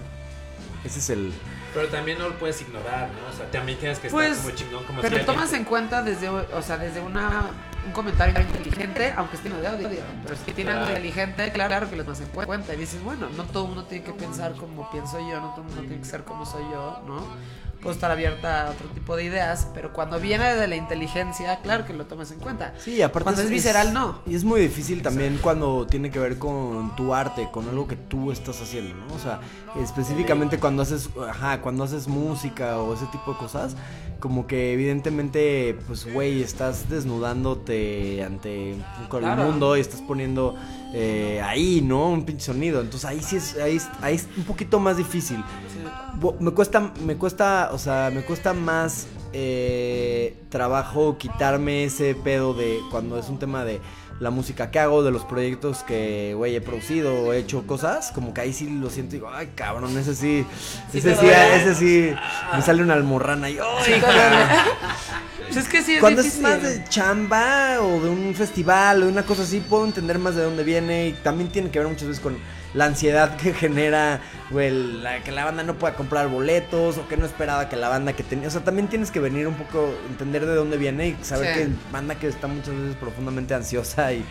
Ese es el. Pero también no lo puedes ignorar, ¿no? O sea, también tienes que Pues, estar como chingón, como Pero si alguien- tomas en cuenta desde, o sea, desde una, un comentario inteligente, aunque esté de odio, pero si tiene algo inteligente, claro, que lo tomas en cuenta. Y dices, bueno, no todo el mundo tiene que pensar como pienso yo, no todo el mundo tiene que ser como soy yo, ¿no? Puedo estar abierta a otro tipo de ideas, pero cuando viene de la inteligencia, claro que lo tomas en cuenta. Sí, aparte. Cuando es visceral, no. Y es muy difícil también cuando tiene que ver con tu arte, con algo que tú estás haciendo, ¿no? O sea, específicamente cuando haces, ajá, cuando haces música o ese tipo de cosas, como que evidentemente, pues, güey, estás desnudándote ante un poco el Claro. mundo y estás poniendo eh, ahí, ¿no? Un pinche sonido. Entonces ahí sí es, ahí es, ahí es un poquito más difícil. Me cuesta, me cuesta, o sea, me cuesta más eh, trabajo quitarme ese pedo de cuando es un tema de la música que hago, de los proyectos que, güey, he producido o he hecho cosas, como que ahí sí lo siento y digo, ay, cabrón, ese sí, Sí ese sí, duele. ese sí, me sale una almorrana y, ay, Sí, cabrón". Pues es que sí es Cuando difícil. es más de chamba o de un festival o de una cosa así, puedo entender más de dónde viene y también tiene que ver muchas veces con la ansiedad que genera, güey, la- que la banda no pueda comprar boletos o que no esperaba que la banda que tenía, o sea, también tienes que venir un poco, entender de dónde viene y saber Sí. que banda que está muchas veces profundamente ansiosa y,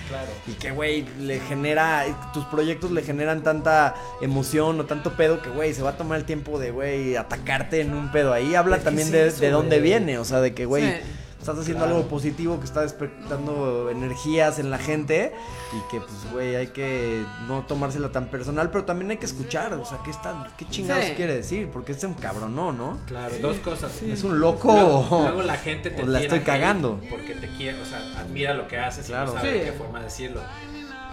y que, güey, le genera, tus proyectos le generan tanta emoción o tanto pedo que, güey, se va a tomar el tiempo de, güey, atacarte en un pedo ahí. Habla Es también sí, de, eso, de dónde viene, o sea, de que, güey, Sí. Estás haciendo algo positivo que está despertando energías en la gente y que, pues, güey, hay que no tomársela tan personal, pero también hay que escuchar, o sea, ¿qué, está, qué chingados Sí. quiere decir? Porque es un cabronón, ¿no? Claro, dos cosas. Es un loco Luego, la gente te o la estoy cagando. Porque te quiere, o sea, admira lo que haces Claro. y no sabe Sí. qué forma decirlo.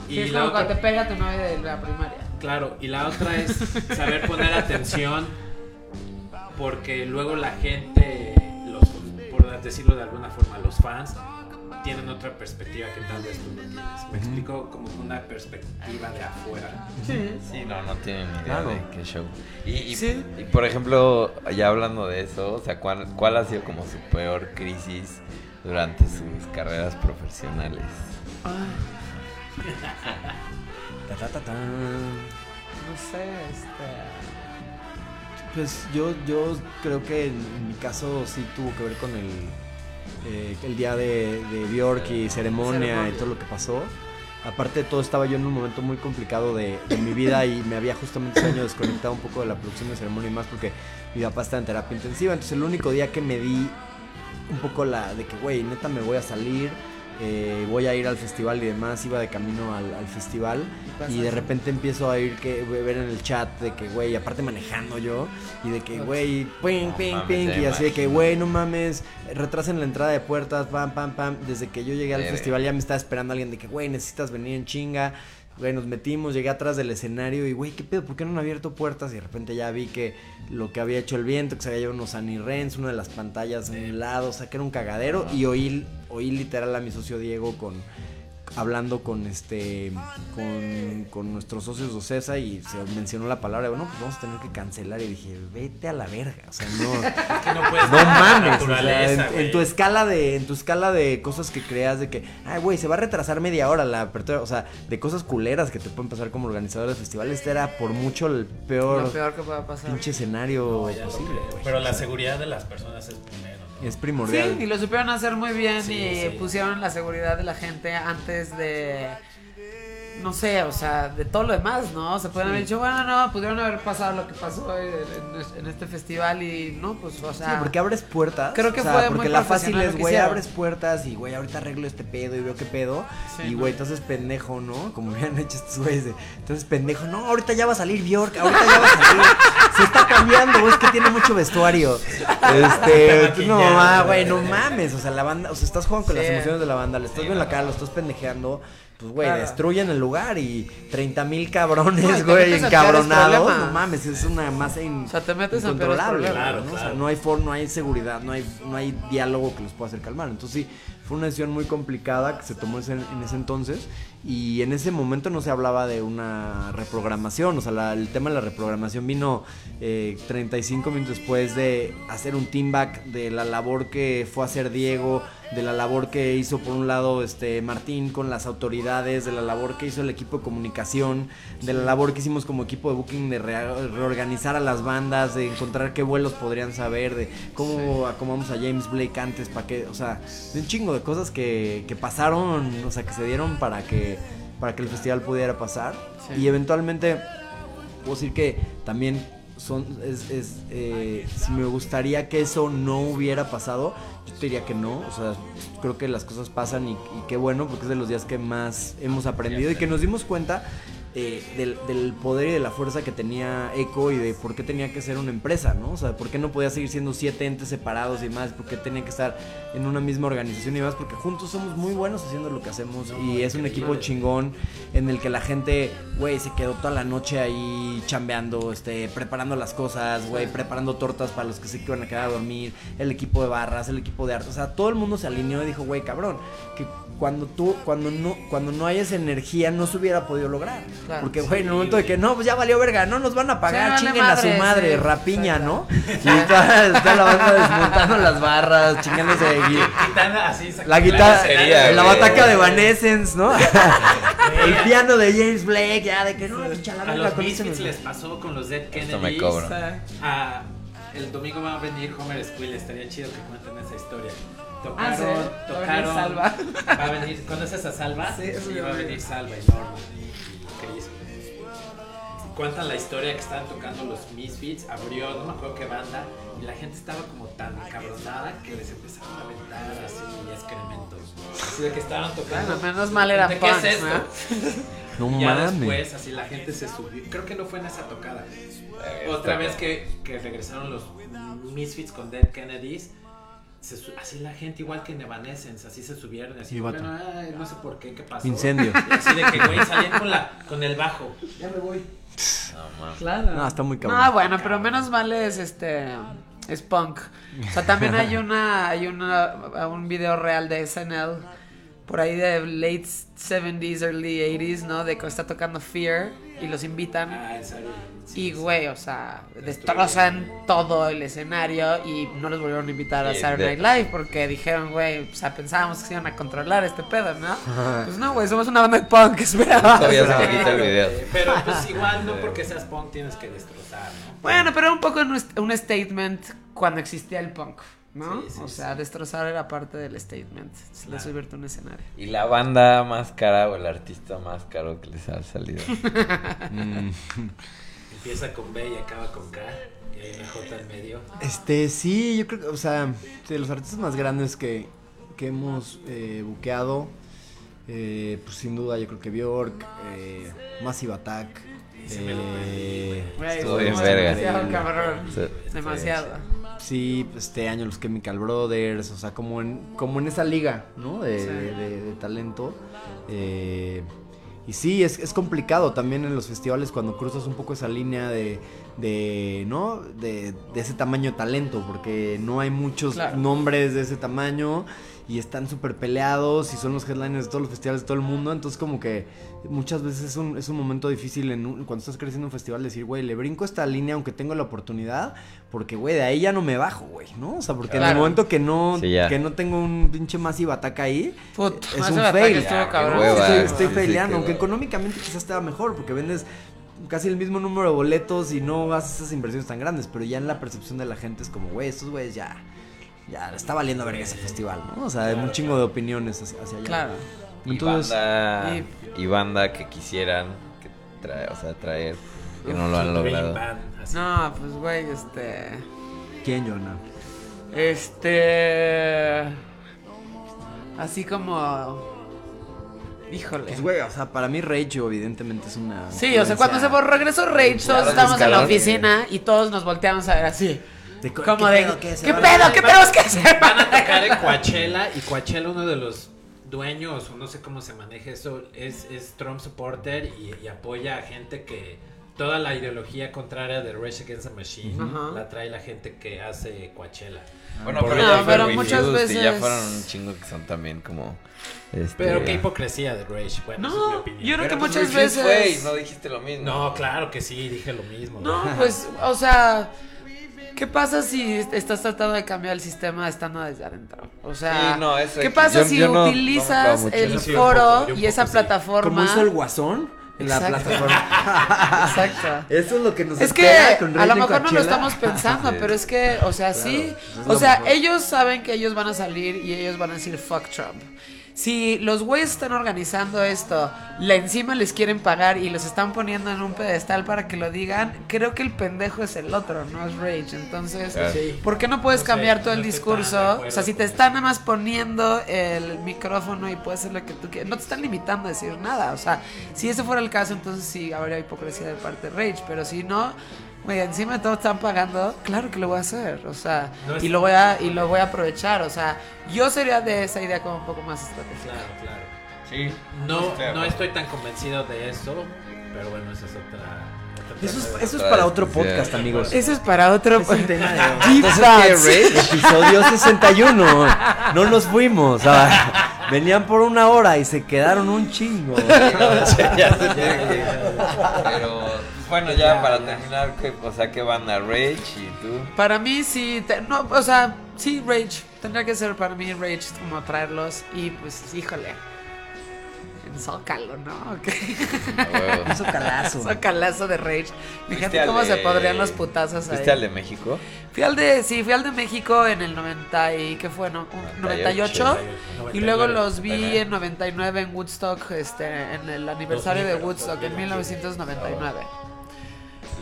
Sí, es la como otra- cuando te pega tu novia de la primaria. Claro, y la otra es saber poner atención porque luego la gente, decirlo de alguna forma, los fans tienen otra perspectiva que tal vez tú no tienes. Me explico como una perspectiva de afuera. Sí, no, no tienen ni idea Claro. de qué show. Y, y- Sí. y, por ejemplo, ya hablando de eso, o sea, ¿cuál, cuál ha sido como su peor crisis durante sus carreras profesionales? Ta, ta, ta, ta. No sé, este. Pues yo, yo creo que en, en mi caso sí tuvo que ver con el, eh, el día de, de Bjork y ceremonia, Ceremonia. y todo lo que pasó. Aparte de todo, estaba yo en un momento muy complicado de, de mi vida y me había justamente ese año desconectado un poco de la producción de ceremonia y más porque mi papá está en terapia intensiva. Entonces, el único día que me di un poco la de que, güey, neta me voy a salir, eh, voy a ir al festival y demás, iba de camino al, al festival y de repente empiezo a ir que ver en el chat de que, güey, aparte manejando yo y de que, güey, ping, ping, ping, ya y así de que, güey, no mames, retrasen la entrada de puertas, pam, pam, pam. Desde que yo llegué al festival ya me estaba esperando alguien de que, güey, necesitas venir en chinga. Güey, nos metimos, llegué atrás del escenario y, güey, ¿qué pedo? ¿Por qué no han abierto puertas? Y de repente ya vi que lo que había hecho el viento, que se había llevado unos Annie Rens, una de las pantallas en un lado, o sea, que era un cagadero. Y oí, oí literal a mi socio Diego con hablando con este con, con nuestros socios de Ocesa y se mencionó la palabra, bueno, pues vamos a tener que cancelar y dije, vete a la verga, o sea, no Que no puedes no mames, o sea, naturaleza, en, tu escala de en tu escala de cosas que creas de que, ay, güey, se va a retrasar media hora la apertura, o sea, de cosas culeras que te pueden pasar como organizador de festivales, este era por mucho el peor, Lo peor que pueda pasar. pinche escenario lo posible. Pero la seguridad de las personas es primero. Es Sí, primordial. y lo supieron hacer muy bien Sí, y sí. pusieron la seguridad de la gente antes de. No sé, o sea, de todo lo demás, ¿no? Se pueden haber dicho, bueno, no, pudieron haber pasado lo que pasó en, en- este festival y no, pues, o sea. Sí, porque abres puertas. Creo que o sea, fue porque muy la fácil es, güey, abres puertas y, güey, ahorita arreglo este pedo y veo qué pedo. Sí, y, ¿no? güey, entonces pendejo, ¿no? Como habían hecho estos güeyes. de, Entonces pendejo, no, ahorita ya va a salir Bjork, ahorita ya va a salir. Se está cambiando, es que tiene mucho vestuario. Este, no, güey, no mames. O sea, la banda, o sea, estás jugando con Sí. las emociones de la banda, le estás Sí, viendo la no. cara, lo estás pendejeando. Pues, güey, Claro. destruyen el lugar y 30 mil No, cabrones, güey, peores encabronados. No mames, es una masa in- O sea, te metes en peores incontrolable, problemas. ¿no? Claro, O sea, claro. no hay for, no hay seguridad, no hay, no hay diálogo que los pueda hacer calmar. Entonces sí, fue una decisión muy complicada que se tomó ese- en ese entonces y en ese momento no se hablaba de una reprogramación, o sea, la- el tema de la reprogramación vino eh, 35 minutos después de hacer un team back de la labor que fue a hacer Diego, de la labor que hizo por un lado este Martín con las autoridades, de la labor que hizo el equipo de comunicación, de la labor que hicimos como equipo de booking de reorganizar a las bandas, de encontrar qué vuelos podrían saber, de cómo acomodamos a James Blake antes para que, o sea, de un chingo de cosas que, que pasaron, o sea, que se dieron para que para que el festival pudiera pasar Sí. y eventualmente puedo decir que también son es, es, eh, si me gustaría que eso no hubiera pasado yo te diría que no o sea creo que las cosas pasan y, y qué bueno porque es de los días que más hemos aprendido y que nos dimos cuenta eh, del, del poder y de la fuerza que tenía Eco y de por qué tenía que ser una empresa, ¿no? O sea, por qué no podía seguir siendo siete entes separados y más, por qué tenía que estar en una misma organización y más, porque juntos somos muy buenos haciendo lo que hacemos y es un equipo chingón en el que la gente, güey, se quedó toda la noche ahí chambeando, este, preparando las cosas, güey, preparando tortas para los que se iban a quedar a dormir, el equipo de barras, el equipo de arte, o sea, todo el mundo se alineó y dijo, güey, cabrón, que cuando tú, cuando no, cuando no hay esa energía, no se hubiera podido lograr. Claro. Porque, güey, en el momento de que no, pues ya valió verga, no nos van a pagar, chinguen a su madre, sí. rapiña, ¿no? Y está, está la banda desmontando las barras, chingándose de gui- Quitando así, la guitarra, sería, la güey. bataca de Evanescence, ¿no? el piano de James Blake, ya de que no, la A verga los Misfits les pasó con los Dead Kennedys. Esto me cobro. Ah, el domingo va a venir Homer Squill, estaría chido que cuenten esa historia. Ah, sí, Tocaron, va a venir tocaron. Salva. Va a venir, ¿conoces a Salva? Sí, y yo va a venir Salva y Norman y, y Chris. Cuentan la historia que estaban tocando los Misfits, abrió, no me acuerdo qué banda, y la gente estaba como tan cabronada que les empezaron a aventar así excrementos. Así de que estaban tocando. Bueno, menos mal eran ¿De ¿Qué es punks, esto? ¿no? No ya mames. después, así la gente se subió. Creo que no fue en esa tocada. Eh, Otra vez que, que regresaron los Misfits con Dead Kennedys. Se así la gente, igual que en Evanescence, así se subieron. Así, bueno, ay, no sé por qué, qué pasó. Incendio. Y así de que, güey, salían con, la, con el bajo. Ya me voy. No. Claro. No, está muy cabrón. No, bueno, pero menos mal es este es punk. O sea, también hay una hay una un video real de SNL por ahí de late 70s early 80s, ¿no? De que está tocando Fear y los invitan Ah, serio. y güey, o sea, destrozan todo el escenario y no los volvieron a invitar a Sí, Saturday Night Live porque dijeron, güey, o sea, pensábamos que se iban a controlar este pedo, ¿no? Pues no, güey, somos una banda de punk, espera. Todavía se quita el video. Pero pues igual, no porque seas punk tienes que destrozar, ¿no? Bueno, pero un poco un, un statement cuando existía el punk, ¿no? Sí, sí, o sea, destrozar era parte del statement, de Claro. subirte a un escenario. ¿Y la banda más cara o el artista más caro que les ha salido? Mm. Empieza con B y acaba con K. Y hay una J en medio. Este, sí, yo creo que, o sea, de los artistas más grandes que, que hemos eh, buqueado, eh, pues sin duda yo creo que Bjork, eh, Massive Attack. Ese me lo eh, Estuvo bien verga. Demasiado cabrón. Sí. Demasiado. Sí, este año los Chemical Brothers, o sea, como en, como en esa liga, ¿no? De, Sí. de- de- de talento. Eh, y sí, es, es complicado también en los festivales cuando cruzas un poco esa línea de, de ¿no? De, de ese tamaño de talento, porque no hay muchos Claro. nombres de ese tamaño y están súper peleados y son los headliners de todos los festivales de todo el mundo, entonces como que muchas veces es un, es un momento difícil en un- cuando estás creciendo en un festival decir, güey, le brinco esta línea aunque tengo la oportunidad, porque, güey, de ahí ya no me bajo, güey, ¿no? O sea, porque en el momento que no, Sí, que no tengo un pinche Massive Attack ahí, Put, es un fail. estuvo Ya, qué cabrón. hueva. estoy, estoy sí, qué aunque económicamente quizás te va mejor, porque vendes casi el mismo número de boletos y no haces esas inversiones tan grandes, pero ya en la percepción de la gente es como, güey, estos güeyes ya, ya está valiendo verga ese festival, ¿no? O sea, hay un chingo de opiniones hacia hacia allá. Claro. Y Entonces- banda, y- y banda que quisieran que trae, o sea, traer que no lo han logrado. Band. No, pues güey, este ¿Quién, Jonah? este así como híjole. Pues, güey, o sea, para mí Rage evidentemente es una... Sí, o sea, cuando se regresó Rage, todos estábamos en la oficina y todos nos volteamos a ver así. Co- Como ¿qué de, pedo? ¿Qué? ¿Se ¿qué van a- pedo? ¿Qué tenemos que hacer? Van a tocar en Coachella y Coachella uno de los dueños o no sé cómo se maneja eso es, es Trump supporter y, y apoya a gente que toda la ideología contraria de Rage Against the Machine Ajá. la trae la gente que hace Coachella. Bueno, Por- pero, No, pero muchas y ya veces- fueron un chingo que son también como. Este... Pero qué hipocresía de Rage. Bueno, esa es mi No, opinión. yo creo que Pero, pues, muchas veces fue y no dijiste lo mismo. No, claro que sí, dije lo mismo. No, pues, o sea, ¿qué pasa si estás tratando de cambiar el sistema estando desde adentro? O sea, Sí, no, eso- ¿qué pasa yo- si yo no- no me utilizas el foro poco, y esa sí. plataforma? Como hizo el Guasón en la plataforma. Exacto. Eso es lo que nos Es espera que con a lo mejor no lo estamos pensando, pero es que, o sea, sí, o sea, mejor. ellos saben que ellos van a salir y ellos van a decir fuck Trump. Si los güeyes están organizando esto, la encima les quieren pagar y los están poniendo en un pedestal para que lo digan, creo que el pendejo es el otro, no es Rage. Entonces. Sí. ¿por qué no puedes No sé, cambiar todo el no discurso? O sea, si te están nada más poniendo el micrófono y puedes hacer lo que tú quieras, no te están limitando a decir nada. O sea, si ese fuera el caso, entonces sí habría hipocresía de parte de Rage, pero si no, güey, encima de todo están pagando, claro que lo voy a hacer, o sea, No y lo voy a y lo voy a aprovechar, o sea, yo sería de esa idea como un poco más estratégica. Claro, claro. Sí. No, no estoy tan convencido de eso, pero bueno, esa es otra. Eso es, eso es Otra para otro podcast, amigos. Eso es para otro Es un tema de- Deep Entonces, Thoughts. ¿qué, Rage? Episodio 61. No nos fuimos. ah. Venían por una hora y se quedaron un chingo. Ya sé, ya bueno, ya para terminar, ¿qué, o sea, ¿qué banda? Rage y tú. Para mí sí, te- no, o sea, sí, Rage. Tendría que ser para mí Rage como traerlos y pues, híjole. En Zócalo, ¿no? Ok. A huevo. Eso calazo. Zócalazo de Rage. ¿Fuiste Fíjate cómo se de- podrían los putazos ahí. ¿Fuiste al de México? Fui al de, sí, fui al de México en el 90 y, ¿qué fue? No? Un- 98. 98. Y luego los vi 99. en 99 en Woodstock, este, en el aniversario de 2000, Woodstock, en 1999. El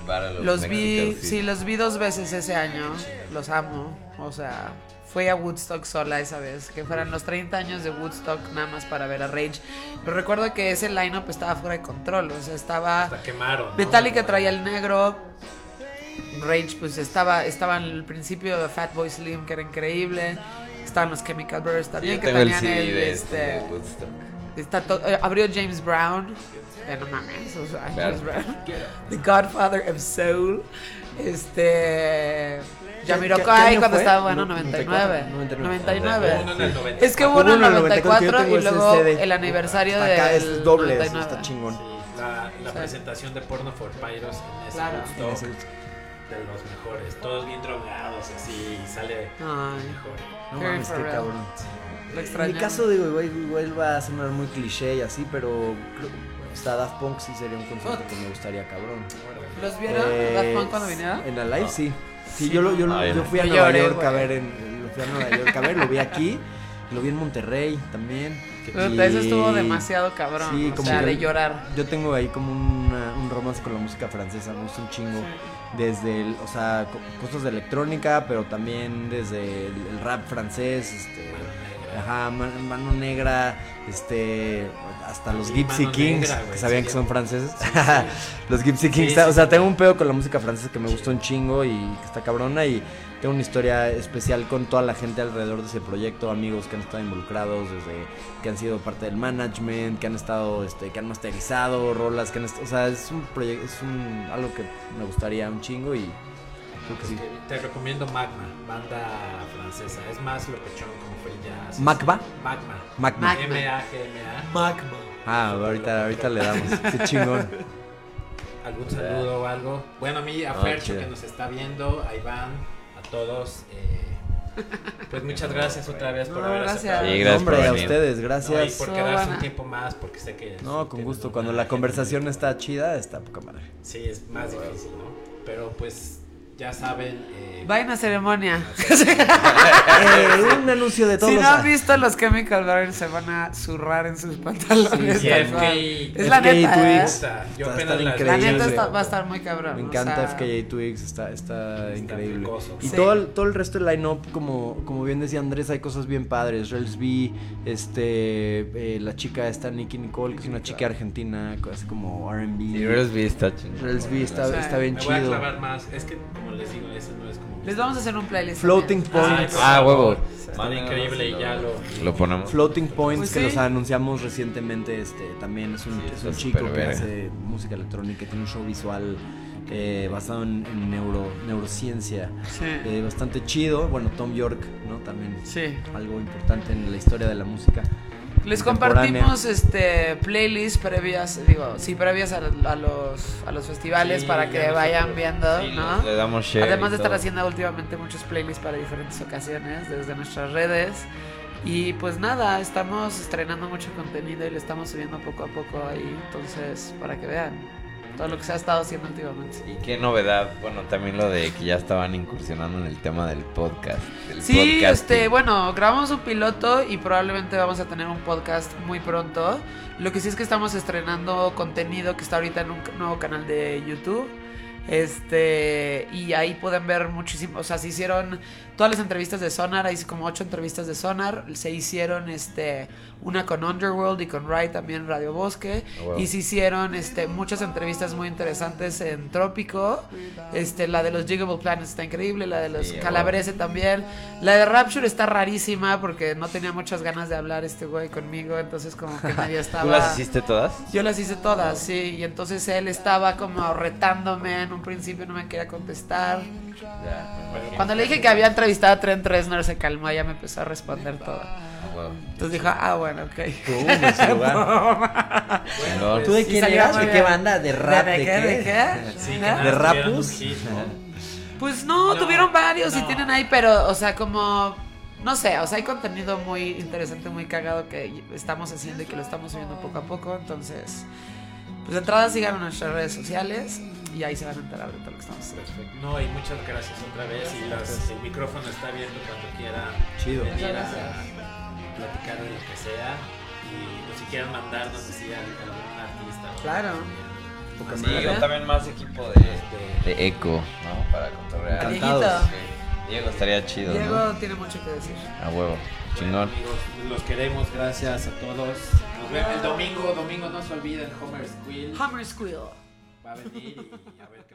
bar a los Los vi, sí, los vi dos veces ese año. Los amo. O sea, fui a Woodstock sola esa vez. Que fueran los 30 años de Woodstock nada más para ver a Rage. Pero recuerdo que ese lineup estaba fuera de control. O sea, estaba. Hasta quemaron. ¿no? Metallica traía el negro. Rage, pues estaba, estaba en el principio de Fatboy Slim, que era increíble. Estaban los Chemical Brothers también, que el tenían CD el, de, este, de Woodstock. Está eh, abrió James Brown. Eh, no mames, o sea, Claro. James Brown. The Godfather of Soul. Este. ¿Qué Jamiroquai año cuando fue? estaba bueno, No, 99. 99. 99. Uno en el 94. Es que hubo uno en el Hubo uno en el 94, 94 yo tengo y luego CD. el aniversario Acá del es doble, 99. está chingón. Sí, la, la Sí. presentación de Porno for Pyros en ese Claro. Woodstock, de los mejores, todos bien drogados así, y sale Ay, mejor. No mames, qué cabrón. Lo En mi caso, digo, igual, igual va a sonar muy cliché y así, pero creo, o sea, Daft Punk sí sería un concierto que me gustaría cabrón. ¿Los vieron? Eh, ¿Daft Punk cuando vinieron? En la live, sí. Sí, yo, lo, yo, lo- ya. yo fui a Yo Nueva lloré, York a ver, en, lo fui a Nueva York a ver, lo vi aquí, lo vi en Monterrey también. Puta, Eso estuvo Y- demasiado cabrón. Sí, o como sea, de llorar. Yo tengo ahí como una- un romance con la música francesa, me gusta un chingo. Desde, el, o sea, co- cosas de electrónica, pero también desde el, el rap francés, este, ajá, Man- Mano Negra, este, hasta los Sí, Gypsy Kings, Negra, que sabían sí, que son franceses. Sí, los Gypsy Kings, o sea, tengo un pedo con la música francesa que me gustó un chingo y que está cabrona y tengo una historia especial con toda la gente alrededor de ese proyecto, amigos que han estado involucrados desde que han sido parte del management, que han estado este que han masterizado rolas, que han o sea, es un proyecto es un algo que me gustaría un chingo y creo que sí. Te recomiendo Magma, banda francesa. Es más locochón como fue el jazz. ¿Magma? Magma. Magma. Magma. M-A-G-M-A. Magma. Ah, ahorita ahorita le damos. Qué chingón. ¿Algún saludo o algo? Bueno, a mí, a Ah, Fercho que nos está viendo, a Iván, a todos. eh, pues muchas gracias otra vez por No, haber gracias. aceptado. Sí, gracias Hombre, por a ustedes, No, y gracias. por So quedarse buena. un tiempo más, porque sé que... No, con gusto. Cuando la conversación está chida, está poca madre. Sí, es más difícil, ¿no? Pero pues, ya saben... eh, Vayan a ceremonia. Eh, un anuncio de todos Si no han visto los Chemical Brothers se van a zurrar en sus pantalones. Sí, tal FK. Es la FK neta. ¿eh? puta, yo Va a apenas La increíble. neta está- va a estar muy cabrón. Me o encanta sea, FKJ Twigs, está, está increíble. Y Sí. todo, el, todo el resto del line-up, como, como bien decía Andrés, hay cosas bien padres. Rels B, este, eh, la chica está Nicky Nicole, que es una chica argentina, hace como RB. Sí, Relsby está chingón. Rels B está, Sí. está bien Me voy a chido. clavar más. Es que, como les digo, eso no es como... Les vamos a hacer un playlist. Floating Points. Ah, favor. huevo. Mándanos increíble y ya lo... Lo ponemos. Floating Points, Pues que sí. los anunciamos recientemente, este, también es un, Sí, es está un chico que hace música electrónica, tiene un show visual eh, basado en, en neuro, neurociencia. Sí. Eh, bastante chido. Bueno, Tom York, ¿no? También Sí. algo importante en la historia de la música. Les compartimos este playlists previas, digo, sí, previas a, a los, a los festivales Sí, para que nosotros- vayan viendo, Sí, ¿no? Le damos share. Además de estar haciendo últimamente muchos playlists para diferentes ocasiones desde nuestras redes. Y pues nada, estamos estrenando mucho contenido y le estamos subiendo poco a poco ahí. Entonces, para que vean todo lo que se ha estado haciendo últimamente. Y qué novedad, bueno, también lo de que ya estaban incursionando en el tema del podcast. del Sí, podcasting. este, bueno, grabamos un piloto y probablemente vamos a tener un podcast muy pronto. Lo que sí es que estamos estrenando contenido que está ahorita en un nuevo canal de YouTube. Este, y ahí pueden ver muchísimo, o sea, se hicieron todas las entrevistas de Sonar, hay como ocho entrevistas de Sonar, se hicieron este una con Underworld y con Rai también Radio Bosque Oh, wow. y se hicieron este muchas entrevistas muy interesantes en Trópico. Este, la de los Jigable Planets está increíble, la de los wow. Calabrese también. La de Rapture está rarísima porque no tenía muchas ganas de hablar este güey conmigo, entonces como que medio estaba ¿Tú las hiciste todas? yo las hice todas, sí, y entonces él estaba como retándome, en un principio no me quería contestar. Cuando le dije que había entrevistado a Trent Reznor se calmó, ya me empezó a responder todo. Entonces dijo, ah, bueno, ok. Pum, ese lugar. Chingón. ¿Tú de Y quién eras? ¿De qué banda? ¿De rap? ¿De ¿De qué? ¿De qué? Sí, ¿De Rapus? Pues no, No, tuvieron varios y tienen ahí, pero, o sea, como, no sé, o sea, hay contenido muy interesante, muy cagado que estamos haciendo y que lo estamos subiendo poco a poco, entonces, pues de entrada sigan nuestras redes sociales y ahí se van a enterar de todo lo que estamos haciendo. Perfecto. No, y muchas gracias otra vez. Y las- el micrófono está abierto cuando quieran Chido. venir a platicar de lo que sea. Y pues, si quieren mandarnos decir algún artista. ¿no? Claro. Sí, o también más equipo de, de eco, ¿no? Para. Sí. Diego estaría chido, Diego ¿no? tiene mucho que decir. A huevo. Chingón. Amigos, los queremos. Gracias a todos. Nos vemos el domingo. Domingo no se olviden. Homer Squill Hammer Squill. va a venir y a ver qué